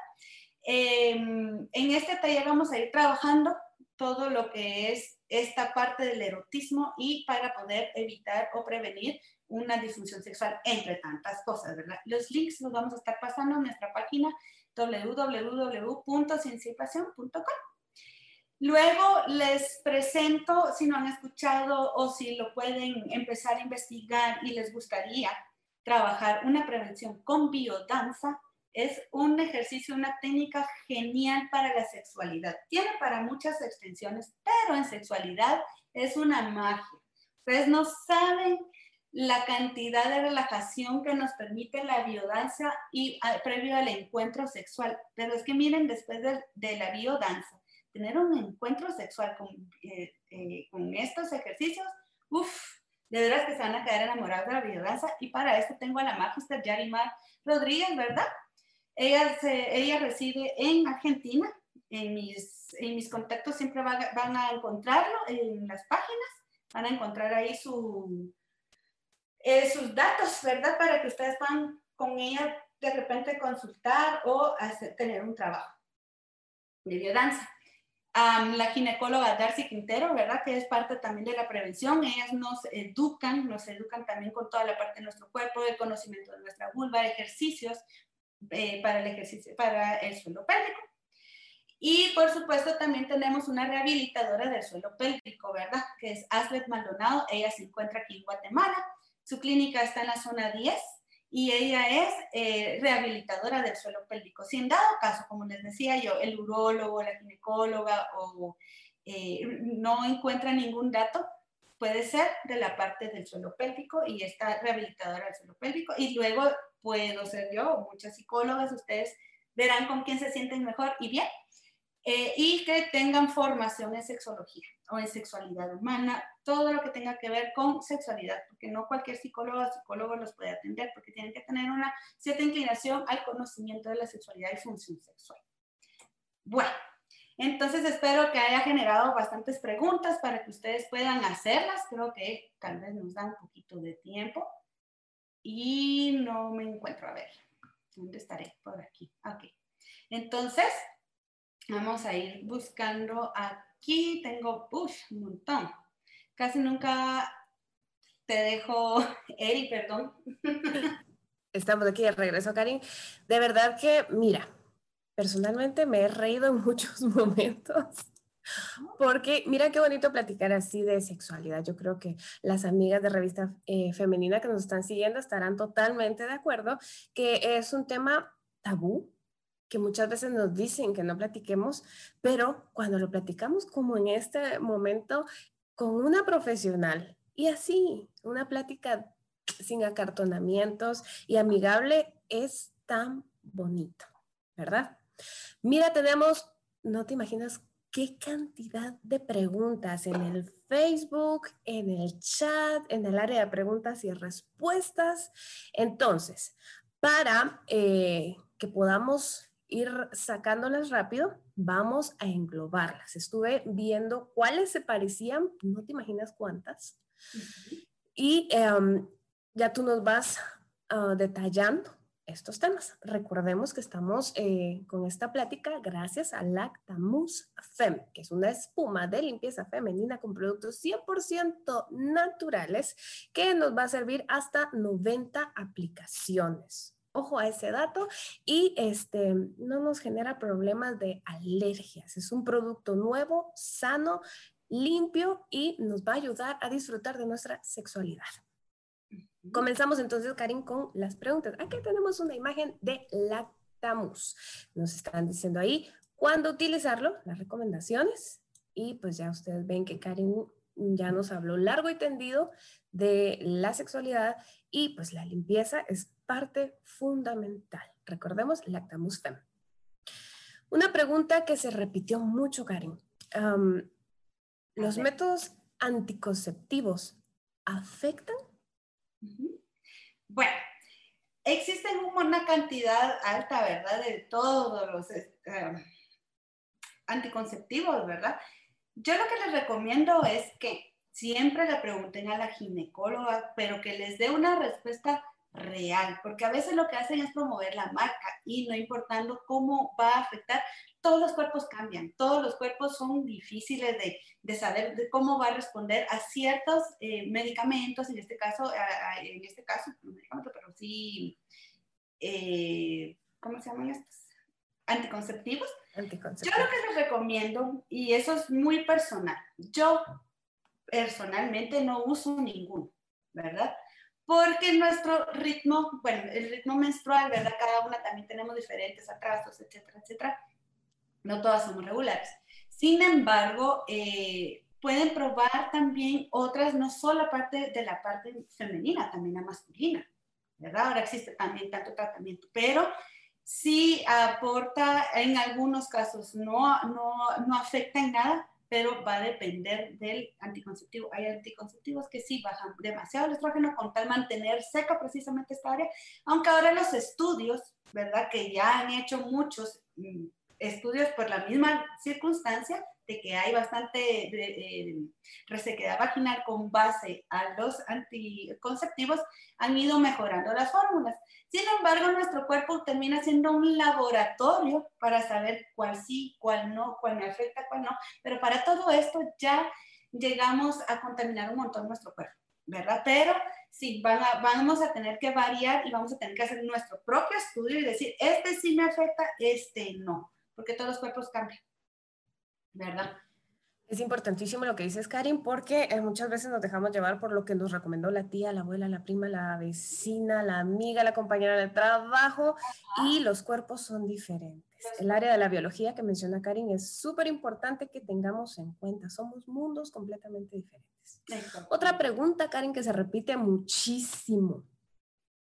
Em, en este taller vamos a ir trabajando todo lo que es esta parte del erotismo y para poder evitar o prevenir una disfunción sexual, entre tantas cosas, ¿verdad? Los links los vamos a estar pasando en nuestra página www.cienciapasion.com. Luego les presento, si no han escuchado o si lo pueden empezar a investigar y les gustaría trabajar una prevención con biodanza, es un ejercicio, una técnica genial para la sexualidad. Tiene para muchas extensiones, pero en sexualidad es una magia. Ustedes no saben la cantidad de relajación que nos permite la biodanza y ah, previo al encuentro sexual. Pero es que miren, después de, la biodanza, tener un encuentro sexual con, eh, eh, con estos ejercicios, uff, de veras que se van a quedar enamorados de la biodanza. Y para esto tengo a la magister Yarimar Rodríguez, ¿verdad? Ella, ella reside en Argentina. En mis, en mis contactos siempre van, a encontrarlo en las páginas. Van a encontrar ahí su, eh, sus datos, ¿verdad? Para que ustedes puedan con ella de repente consultar o hacer, tener un trabajo de biodanza. La ginecóloga Darcy Quintero, ¿verdad? Que es parte también de la prevención. Ellas nos educan, nos educan también con toda la parte de nuestro cuerpo, el conocimiento de nuestra vulva, ejercicios eh, para el ejercicio, para el suelo pélvico. Y por supuesto también tenemos una rehabilitadora del suelo pélvico, ¿verdad? Que es Aslet Maldonado. Ella se encuentra aquí en Guatemala. Su clínica está en la zona 10 y ella es eh, rehabilitadora del suelo pélvico. Si en dado caso, como les decía yo, el urólogo, la ginecóloga o eh, no encuentra ningún dato, puede ser de la parte del suelo pélvico y está rehabilitadora del suelo pélvico. Y luego puedo ser yo, muchas psicólogas, ustedes verán con quién se sienten mejor y bien. Eh, y que tengan formación en sexología o en sexualidad humana, todo lo que tenga que ver con sexualidad, porque no cualquier psicólogo o psicólogo los puede atender, porque tienen que tener una cierta inclinación al conocimiento de la sexualidad y función sexual. Bueno, entonces espero que haya generado bastantes preguntas para que ustedes puedan hacerlas. Creo que tal vez nos da un poquito de tiempo. Y no me encuentro, a ver, ¿dónde estaré? Por aquí. Ok. Entonces, Vamos a ir buscando aquí. Tengo, un montón. Casi nunca te dejo, Eri, perdón. Estamos aquí de regreso, Karin. De verdad que, mira, personalmente me he reído en muchos momentos. Porque mira qué bonito platicar así de sexualidad. Yo creo que las amigas de revista eh, femenina que nos están siguiendo estarán totalmente de acuerdo que es un tema tabú, que muchas veces nos dicen que no platiquemos, pero cuando lo platicamos como en este momento con una profesional y así, una plática sin acartonamientos y amigable es tan bonito, ¿verdad? Mira, tenemos, no te imaginas qué cantidad de preguntas en el Facebook, en el chat, en el área de preguntas y respuestas. Entonces, para eh, que podamos ir sacándolas rápido, vamos a englobarlas. Estuve viendo cuáles se parecían, no te imaginas cuántas. Y em, ya tú nos vas ah, detallando estos temas. Recordemos que estamos eh, con esta plática gracias a Lactamus Fem, que es una espuma de limpieza femenina con productos 100% naturales que nos va a servir hasta 90 aplicaciones. Ojo a ese dato y este no nos genera problemas de alergias. Es un producto nuevo, sano, limpio y nos va a ayudar a disfrutar de nuestra sexualidad. Comenzamos entonces, Karin, con las preguntas. Aquí tenemos una imagen de Lactamus. Nos están diciendo ahí cuándo utilizarlo, las recomendaciones. Y pues ya ustedes ven que Karin ya nos habló largo y tendido de la sexualidad y pues la limpieza es parte fundamental. Recordemos Lactamus Fem. Una pregunta que se repitió mucho, Karin. ¿Los métodos anticonceptivos afectan bueno, existen una cantidad alta, ¿verdad? De todos los eh, anticonceptivos, ¿verdad? Yo lo que les recomiendo es que siempre le pregunten a la ginecóloga, pero que les dé una respuesta real, porque a veces lo que hacen es promover la marca y no importando cómo va a afectar, todos los cuerpos cambian, todos los cuerpos son difíciles de, de saber de cómo va a responder a ciertos eh, medicamentos, en este caso, en este caso, pero sí, eh, ¿cómo se llaman estos? Anticonceptivos. Anticonceptivos. Yo lo que les recomiendo, y eso es muy personal, yo personalmente no uso ninguno, ¿verdad? Porque nuestro ritmo, bueno, el ritmo menstrual, ¿verdad? Cada una también tenemos diferentes atrasos, etcétera, etcétera no todas somos regulares. Sin embargo, eh, pueden probar también otras, no solo parte de la parte femenina, también la masculina, ¿verdad? Ahora existe también tanto tratamiento, pero sí aporta, en algunos casos no, no, no afecta en nada, pero va a depender del anticonceptivo. Hay anticonceptivos que sí bajan demasiado el estrógeno con tal mantener seca precisamente esta área, aunque ahora los estudios, ¿verdad? Que ya han hecho muchos mm, estudios por la misma circunstancia de que hay bastante eh, resequedad vaginal con base a los anticonceptivos, han ido mejorando las fórmulas. Sin embargo, nuestro cuerpo termina siendo un laboratorio para saber cuál sí, cuál no, cuál me afecta, cuál no. Pero para todo esto ya llegamos a contaminar un montón nuestro cuerpo, ¿verdad? Pero sí, van vamos a tener que variar y vamos a tener que hacer nuestro propio estudio y decir, este sí me afecta, este no porque todos los cuerpos cambian, ¿verdad? Es importantísimo lo que dices, Karin, porque eh, muchas veces nos dejamos llevar por lo que nos recomendó la tía, la abuela, la prima, la vecina, la amiga, la compañera de trabajo, y los cuerpos son diferentes. El área de la biología que menciona Karin es súper importante que tengamos en cuenta. Somos mundos completamente diferentes. Otra pregunta, Karin, que se repite muchísimo.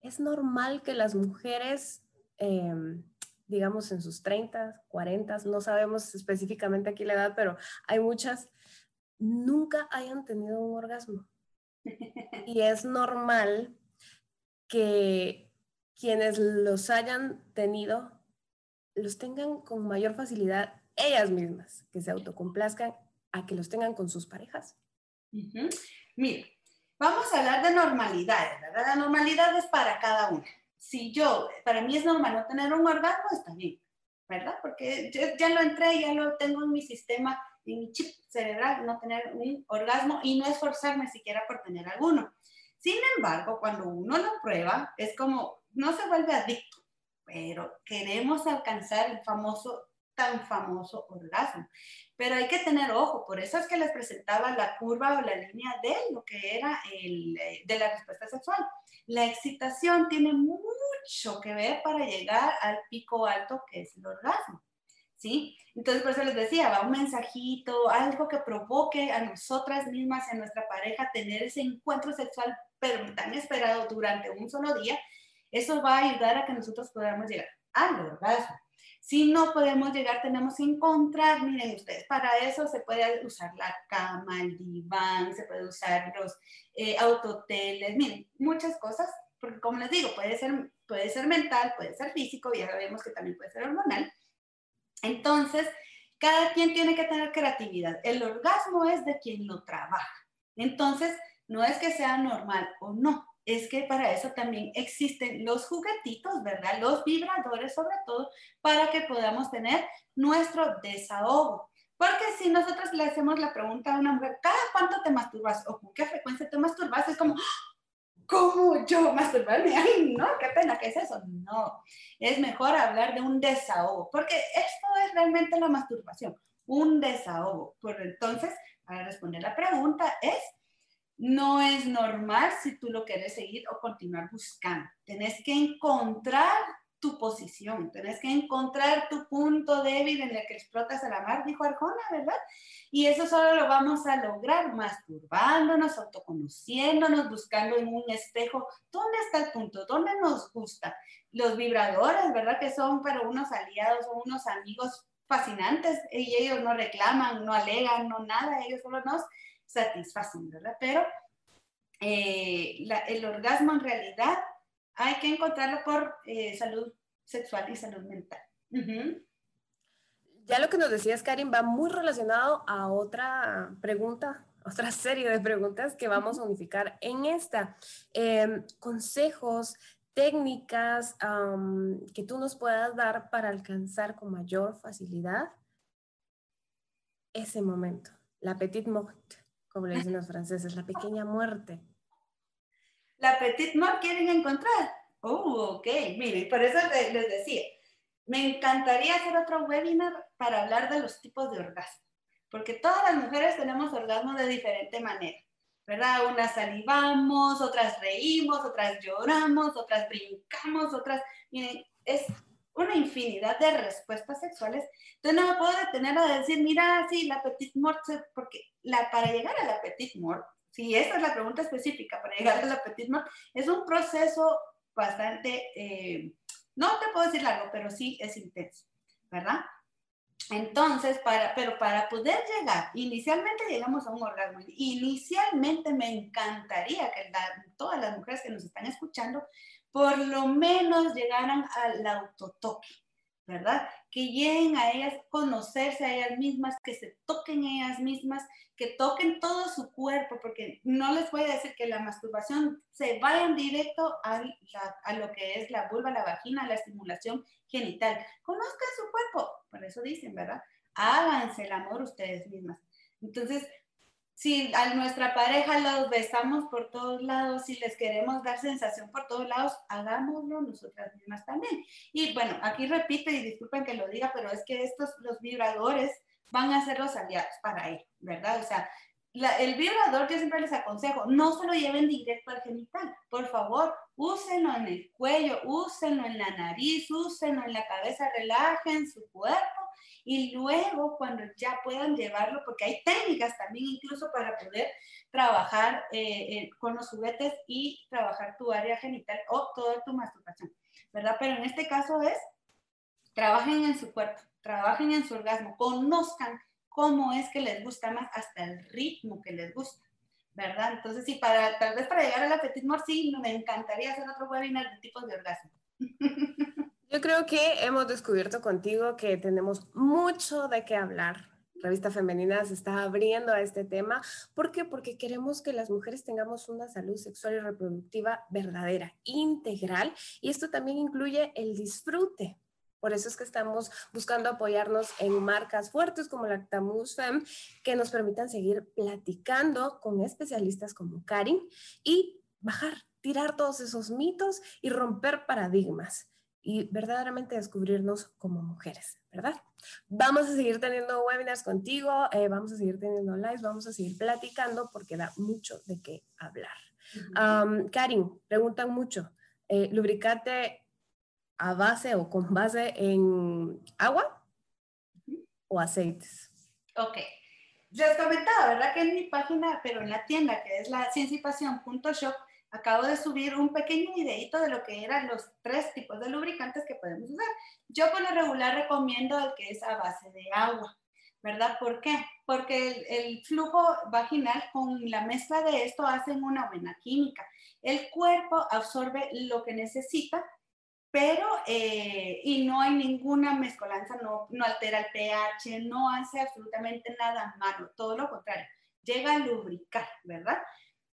¿Es normal que las mujeres... Em, digamos en sus 30, 40, no sabemos específicamente aquí la edad, pero hay muchas, nunca hayan tenido un orgasmo. Y es normal que quienes los hayan tenido los tengan con mayor facilidad ellas mismas, que se autocomplazcan a que los tengan con sus parejas. Mira, vamos a hablar de normalidades, ¿verdad? La normalidad es para cada una si yo, para mí es normal no tener un orgasmo, está bien, ¿verdad? Porque ya lo entré, ya lo tengo en mi sistema, en mi chip cerebral, no tener un orgasmo y no esforzarme siquiera por tener alguno. Sin embargo, cuando uno lo prueba, es como, no se vuelve adicto, pero queremos alcanzar el famoso, tan famoso orgasmo. Pero hay que tener ojo, por eso es que les presentaba la curva o la línea de lo que era el, eh, de la respuesta sexual. La excitación tiene mucho choque ve para llegar al pico alto que es el orgasmo. ¿Sí? Entonces, por eso les decía, va un mensajito, algo que provoque a nosotras mismas, a nuestra pareja, tener ese encuentro sexual, pero tan esperado durante un solo día, eso va a ayudar a que nosotros podamos llegar al orgasmo. Si no podemos llegar, tenemos que encontrar, miren ustedes, para eso se puede usar la cama, el diván, se puede usar los eh, autoteles, miren, muchas cosas, porque como les digo, puede ser, puede ser mental, puede ser físico, ya sabemos que también puede ser hormonal. Entonces, cada quien tiene que tener creatividad. El orgasmo es de quien lo trabaja. Entonces, no es que sea normal o no, es que para eso también existen los juguetitos, ¿verdad? Los vibradores sobre todo, para que podamos tener nuestro desahogo. Porque si nosotros le hacemos la pregunta a una mujer, ¿cada cuánto te masturbas o con qué frecuencia te masturbas? Es como, ¿cómo yo masturbarme? Ay, no, qué pena, ¿qué es eso? No, es mejor hablar de un desahogo, porque esto es realmente la masturbación, un desahogo. Por entonces, para responder la pregunta es, no es normal si tú lo quieres seguir o continuar buscando. Tenés que encontrar tu posición, tenés que encontrar tu punto débil en el que explotas a la mar, dijo Arjona, ¿verdad? Y eso solo lo vamos a lograr masturbándonos, autoconociéndonos, buscando en un espejo dónde está el punto, dónde nos gusta. Los vibradores, ¿verdad? Que son para unos aliados o unos amigos fascinantes y ellos no reclaman, no alegan, no nada, ellos solo nos satisfacen, ¿verdad? Pero eh, el orgasmo en realidad hay que encontrarlo por eh, salud sexual y salud mental. Ya lo que nos decías, Karin, va muy relacionado a otra pregunta, otra serie de preguntas que vamos a unificar en esta. Em, consejos, técnicas que tú nos puedas dar para alcanzar con mayor facilidad ese momento, la petite mort como le dicen los franceses, la pequeña muerte. La petite mort quieren encontrar. Oh, ok, miren, por eso les decía, me encantaría hacer otro webinar para hablar de los tipos de orgasmo, porque todas las mujeres tenemos orgasmo de diferente manera, ¿verdad? Unas salivamos, otras reímos, otras lloramos, otras brincamos, otras, miren, es una infinidad de respuestas sexuales. Entonces no me puedo detener a decir, mira, sí, la petite mort, porque la, para llegar a la petite mort, si esa es la pregunta específica, para llegar a la petite mort, es un proceso bastante, eh, no te puedo decir largo, pero sí es intenso, ¿verdad? Entonces, para, pero para poder llegar, inicialmente llegamos a un orgasmo. Inicialmente me encantaría que todas las mujeres que nos están escuchando por lo menos llegaran al autotoque, ¿verdad? Que lleguen a ellas, conocerse a ellas mismas, que se toquen ellas mismas, que toquen todo su cuerpo, porque no les voy a decir que la masturbación se vayan directo a, a lo que es la vulva, la vagina, la estimulación genital. Conozcan su cuerpo, por eso dicen, ¿verdad? Háganse el amor ustedes mismas. Entonces, si a nuestra pareja los besamos por todos lados, si les queremos dar sensación por todos lados, hagámoslo nosotras mismas también. Y bueno, aquí repito y disculpen que lo diga, pero es que estos, los vibradores van a ser los aliados para él, ¿verdad? O sea, el vibrador yo siempre les aconsejo, no se lo lleven directo al genital, por favor, úsenlo en el cuello, úsenlo en la nariz, úsenlo en la cabeza, relajen su cuerpo y luego cuando ya puedan llevarlo, porque hay técnicas también incluso para poder trabajar eh, eh, con los juguetes y trabajar tu área genital o toda tu masturbación, ¿verdad? Pero en este caso es, trabajen en su cuerpo, trabajen en su orgasmo, conozcan cómo es que les gusta más hasta el ritmo que les gusta. ¿verdad? Entonces, sí, para, tal vez para llegar a la petit sí, me encantaría hacer otro webinar de tipos de orgasmo. Creo que hemos descubierto contigo que tenemos mucho de qué hablar. Revista Femenina se está abriendo a este tema. ¿Por qué? Porque queremos que las mujeres tengamos una salud sexual y reproductiva verdadera, integral, y esto también incluye el disfrute. Por eso es que estamos buscando apoyarnos en marcas fuertes como Lactamus Fem, que nos permitan seguir platicando con especialistas como Karin y bajar, tirar todos esos mitos y romper paradigmas y verdaderamente descubrirnos como mujeres, ¿verdad? Vamos a seguir teniendo webinars contigo, eh, vamos a seguir teniendo lives, vamos a seguir platicando porque da mucho de qué hablar. Karin, preguntan mucho, eh, lubricante a base o con base en agua o aceites. Ok. Les comentaba, ¿verdad? Que en mi página, pero en la tienda, que es la cienciapasión.shop, acabo de subir un pequeño videito de lo que eran los tres tipos de lubricantes que podemos usar. Yo por lo regular recomiendo el que es a base de agua, ¿verdad? ¿Por qué? Porque el, flujo vaginal con la mezcla de esto hacen una buena química. El cuerpo absorbe lo que necesita, pero eh, y no hay ninguna mezcolanza, no, no altera el pH, no hace absolutamente nada malo, todo lo contrario, llega a lubricar, ¿verdad?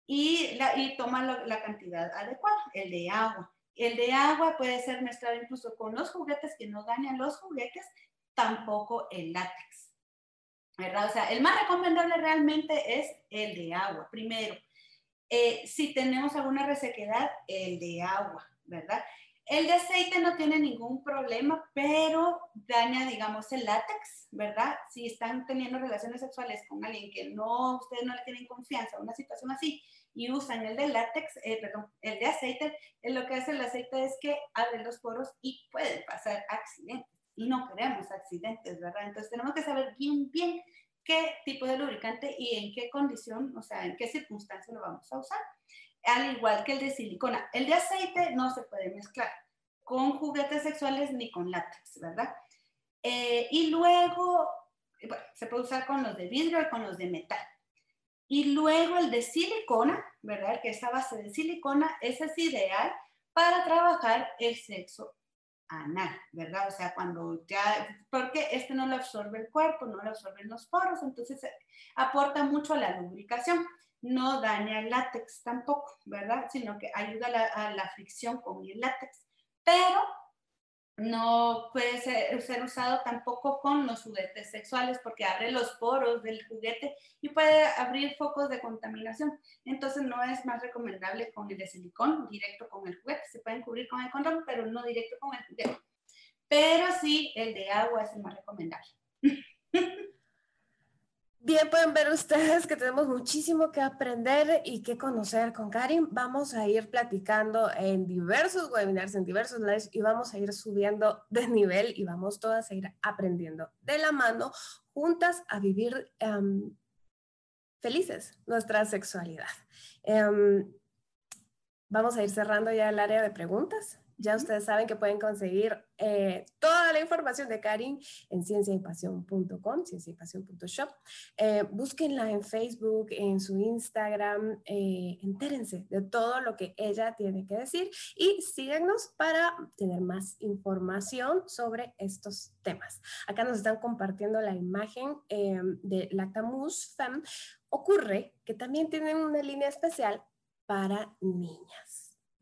Y, la, y toma la, cantidad adecuada, el de agua. El de agua puede ser mezclado incluso con los juguetes que no dañan los juguetes, tampoco el látex. ¿Verdad? O sea, el más recomendable realmente es el de agua. Primero, eh, si tenemos alguna resequedad, el de agua, ¿verdad? El de aceite no tiene ningún problema, pero daña, digamos, el látex, ¿verdad? Si están teniendo relaciones sexuales con alguien que no, ustedes no le tienen confianza, una situación así, y usan el de látex, eh, perdón, el de aceite, lo que hace el aceite es que abre los poros y puede pasar accidentes. Y no queremos accidentes, ¿verdad? Entonces tenemos que saber bien, bien qué tipo de lubricante y en qué condición, o sea, en qué circunstancia lo vamos a usar al igual que el de silicona. El de aceite no se puede mezclar con juguetes sexuales ni con látex, ¿verdad? Eh, y luego, se puede usar con los de vidrio y con los de metal. Y luego el de silicona, ¿verdad? Que esta base de silicona, es ideal para trabajar el sexo anal, ¿verdad? O sea, cuando ya, porque este no lo absorbe el cuerpo, no lo absorben los poros, entonces aporta mucho a la lubricación no daña el látex tampoco, ¿verdad? Sino que ayuda a la, fricción con el látex. Pero no puede ser, usado tampoco con los juguetes sexuales porque abre los poros del juguete y puede abrir focos de contaminación. Entonces no es más recomendable con el de silicón, directo con el juguete. Se pueden cubrir con el condón, pero no directo con el juguete. Pero sí, el de agua es el más recomendable. Bien, pueden ver ustedes que tenemos muchísimo que aprender y que conocer con Karin. Vamos a ir platicando en diversos webinars, en diversos lives y vamos a ir subiendo de nivel y vamos todas a ir aprendiendo de la mano juntas a vivir em, felices nuestra sexualidad. Em, vamos a ir cerrando ya el área de preguntas. Ya ustedes saben que pueden conseguir eh, toda la información de Karin en cienciaypasión.com, cienciaypasión.shop. Eh, búsquenla en Facebook, en su Instagram, eh, entérense de todo lo que ella tiene que decir y síganos para tener más información sobre estos temas. Acá nos están compartiendo la imagen de Lactamus Fem. Ocurre que también tienen una línea especial para niñas.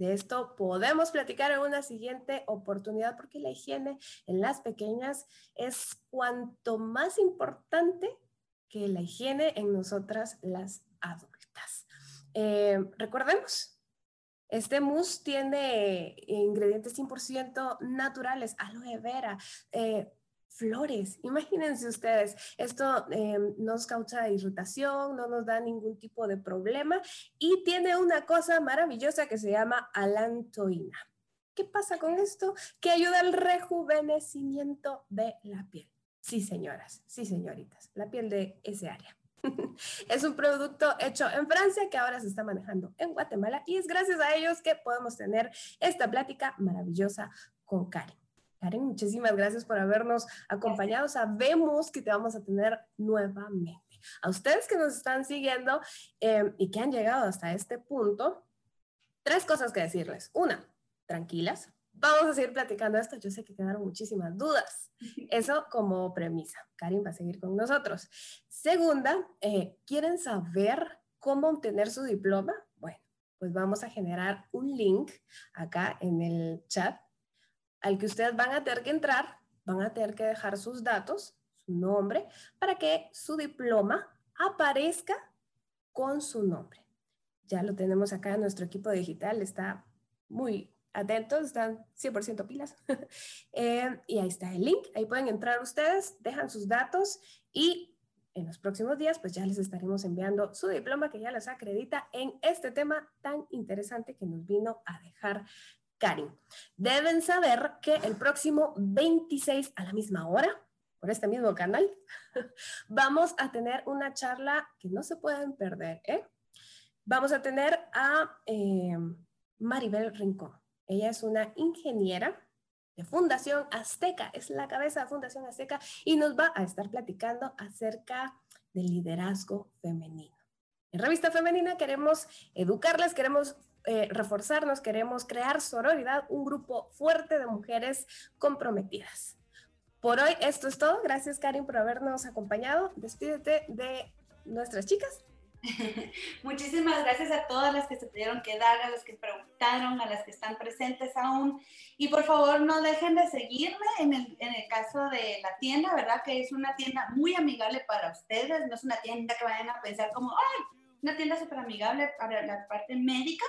De esto podemos platicar en una siguiente oportunidad porque la higiene en las pequeñas es cuanto más importante que la higiene en nosotras las adultas. Eh, recordemos, este mousse tiene ingredientes 100% naturales, aloe vera, eh, flores. Imagínense ustedes, esto eh, no nos causa irritación, no nos da ningún tipo de problema y tiene una cosa maravillosa que se llama alantoína. ¿Qué pasa con esto? Que ayuda al rejuvenecimiento de la piel. Sí, señoras, sí, señoritas, la piel de ese área. es un producto hecho en Francia que ahora se está manejando en Guatemala y es gracias a ellos que podemos tener esta plática maravillosa con Karen. Karen, muchísimas gracias por habernos acompañado. Sabemos que te vamos a tener nuevamente. A ustedes que nos están siguiendo em, y que han llegado hasta este punto, tres cosas que decirles. Una, tranquilas. Vamos a seguir platicando esto. Yo sé que quedaron muchísimas dudas. Eso como premisa. Karen va a seguir con nosotros. Segunda, eh, ¿quieren saber cómo obtener su diploma? Bueno, pues vamos a generar un link acá en el chat al que ustedes van a tener que entrar, van a tener que dejar sus datos, su nombre, para que su diploma aparezca con su nombre. Ya lo tenemos acá nuestro equipo digital, está muy atentos, están 100% pilas. Eh, y ahí está el link, ahí pueden entrar ustedes, dejan sus datos y en los próximos días pues ya les estaremos enviando su diploma que ya les acredita en este tema tan interesante que nos vino a dejar Karin. Deben saber que el próximo 26 a la misma hora, por este mismo canal, vamos a tener una charla que no se pueden perder. ¿eh? Vamos a tener a eh, Maribel Rincón. Ella es una ingeniera de Fundación Azteca, es la cabeza de Fundación Azteca y nos va a estar platicando acerca del liderazgo femenino. En Revista Femenina queremos educarlas, queremos eh, reforzarnos, queremos crear sororidad, un grupo fuerte de mujeres comprometidas. Por hoy esto es todo. Gracias, Karin, por habernos acompañado. Despídete de nuestras chicas. Muchísimas gracias a todas las que se pudieron quedar, a las que preguntaron, a las que están presentes aún. Y por favor, no dejen de seguirme en el, en el caso de la tienda, ¿verdad? Que es una tienda muy amigable para ustedes. No es una tienda que vayan a pensar como, ay, una tienda súper amigable para la parte médica,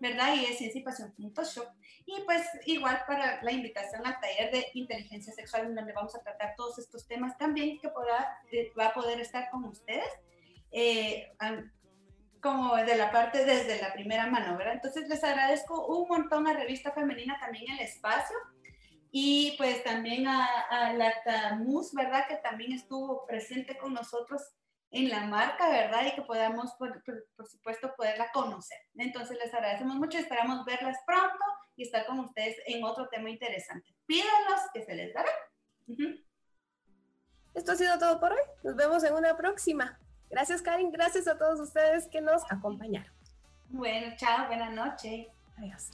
¿verdad? Y es cienciapasión.shop. Y pues igual para la invitación al taller de inteligencia sexual, donde vamos a tratar todos estos temas también, que podrá, va a poder estar con ustedes eh, como de la parte desde la primera mano, ¿verdad? Entonces les agradezco un montón a Revista Femenina también el espacio y pues también a, a la Tamus, ¿verdad? Que también estuvo presente con nosotros en la marca, ¿verdad? Y que podamos, por, por, supuesto, poderla conocer. Entonces les agradecemos mucho, esperamos verlas pronto y estar con ustedes en otro tema interesante. Pídanlos que se les dará. Esto ha sido todo por hoy. Nos vemos en una próxima. Gracias, Karin. Gracias a todos ustedes que nos acompañaron. Bueno, chao, buenas noches. Adiós.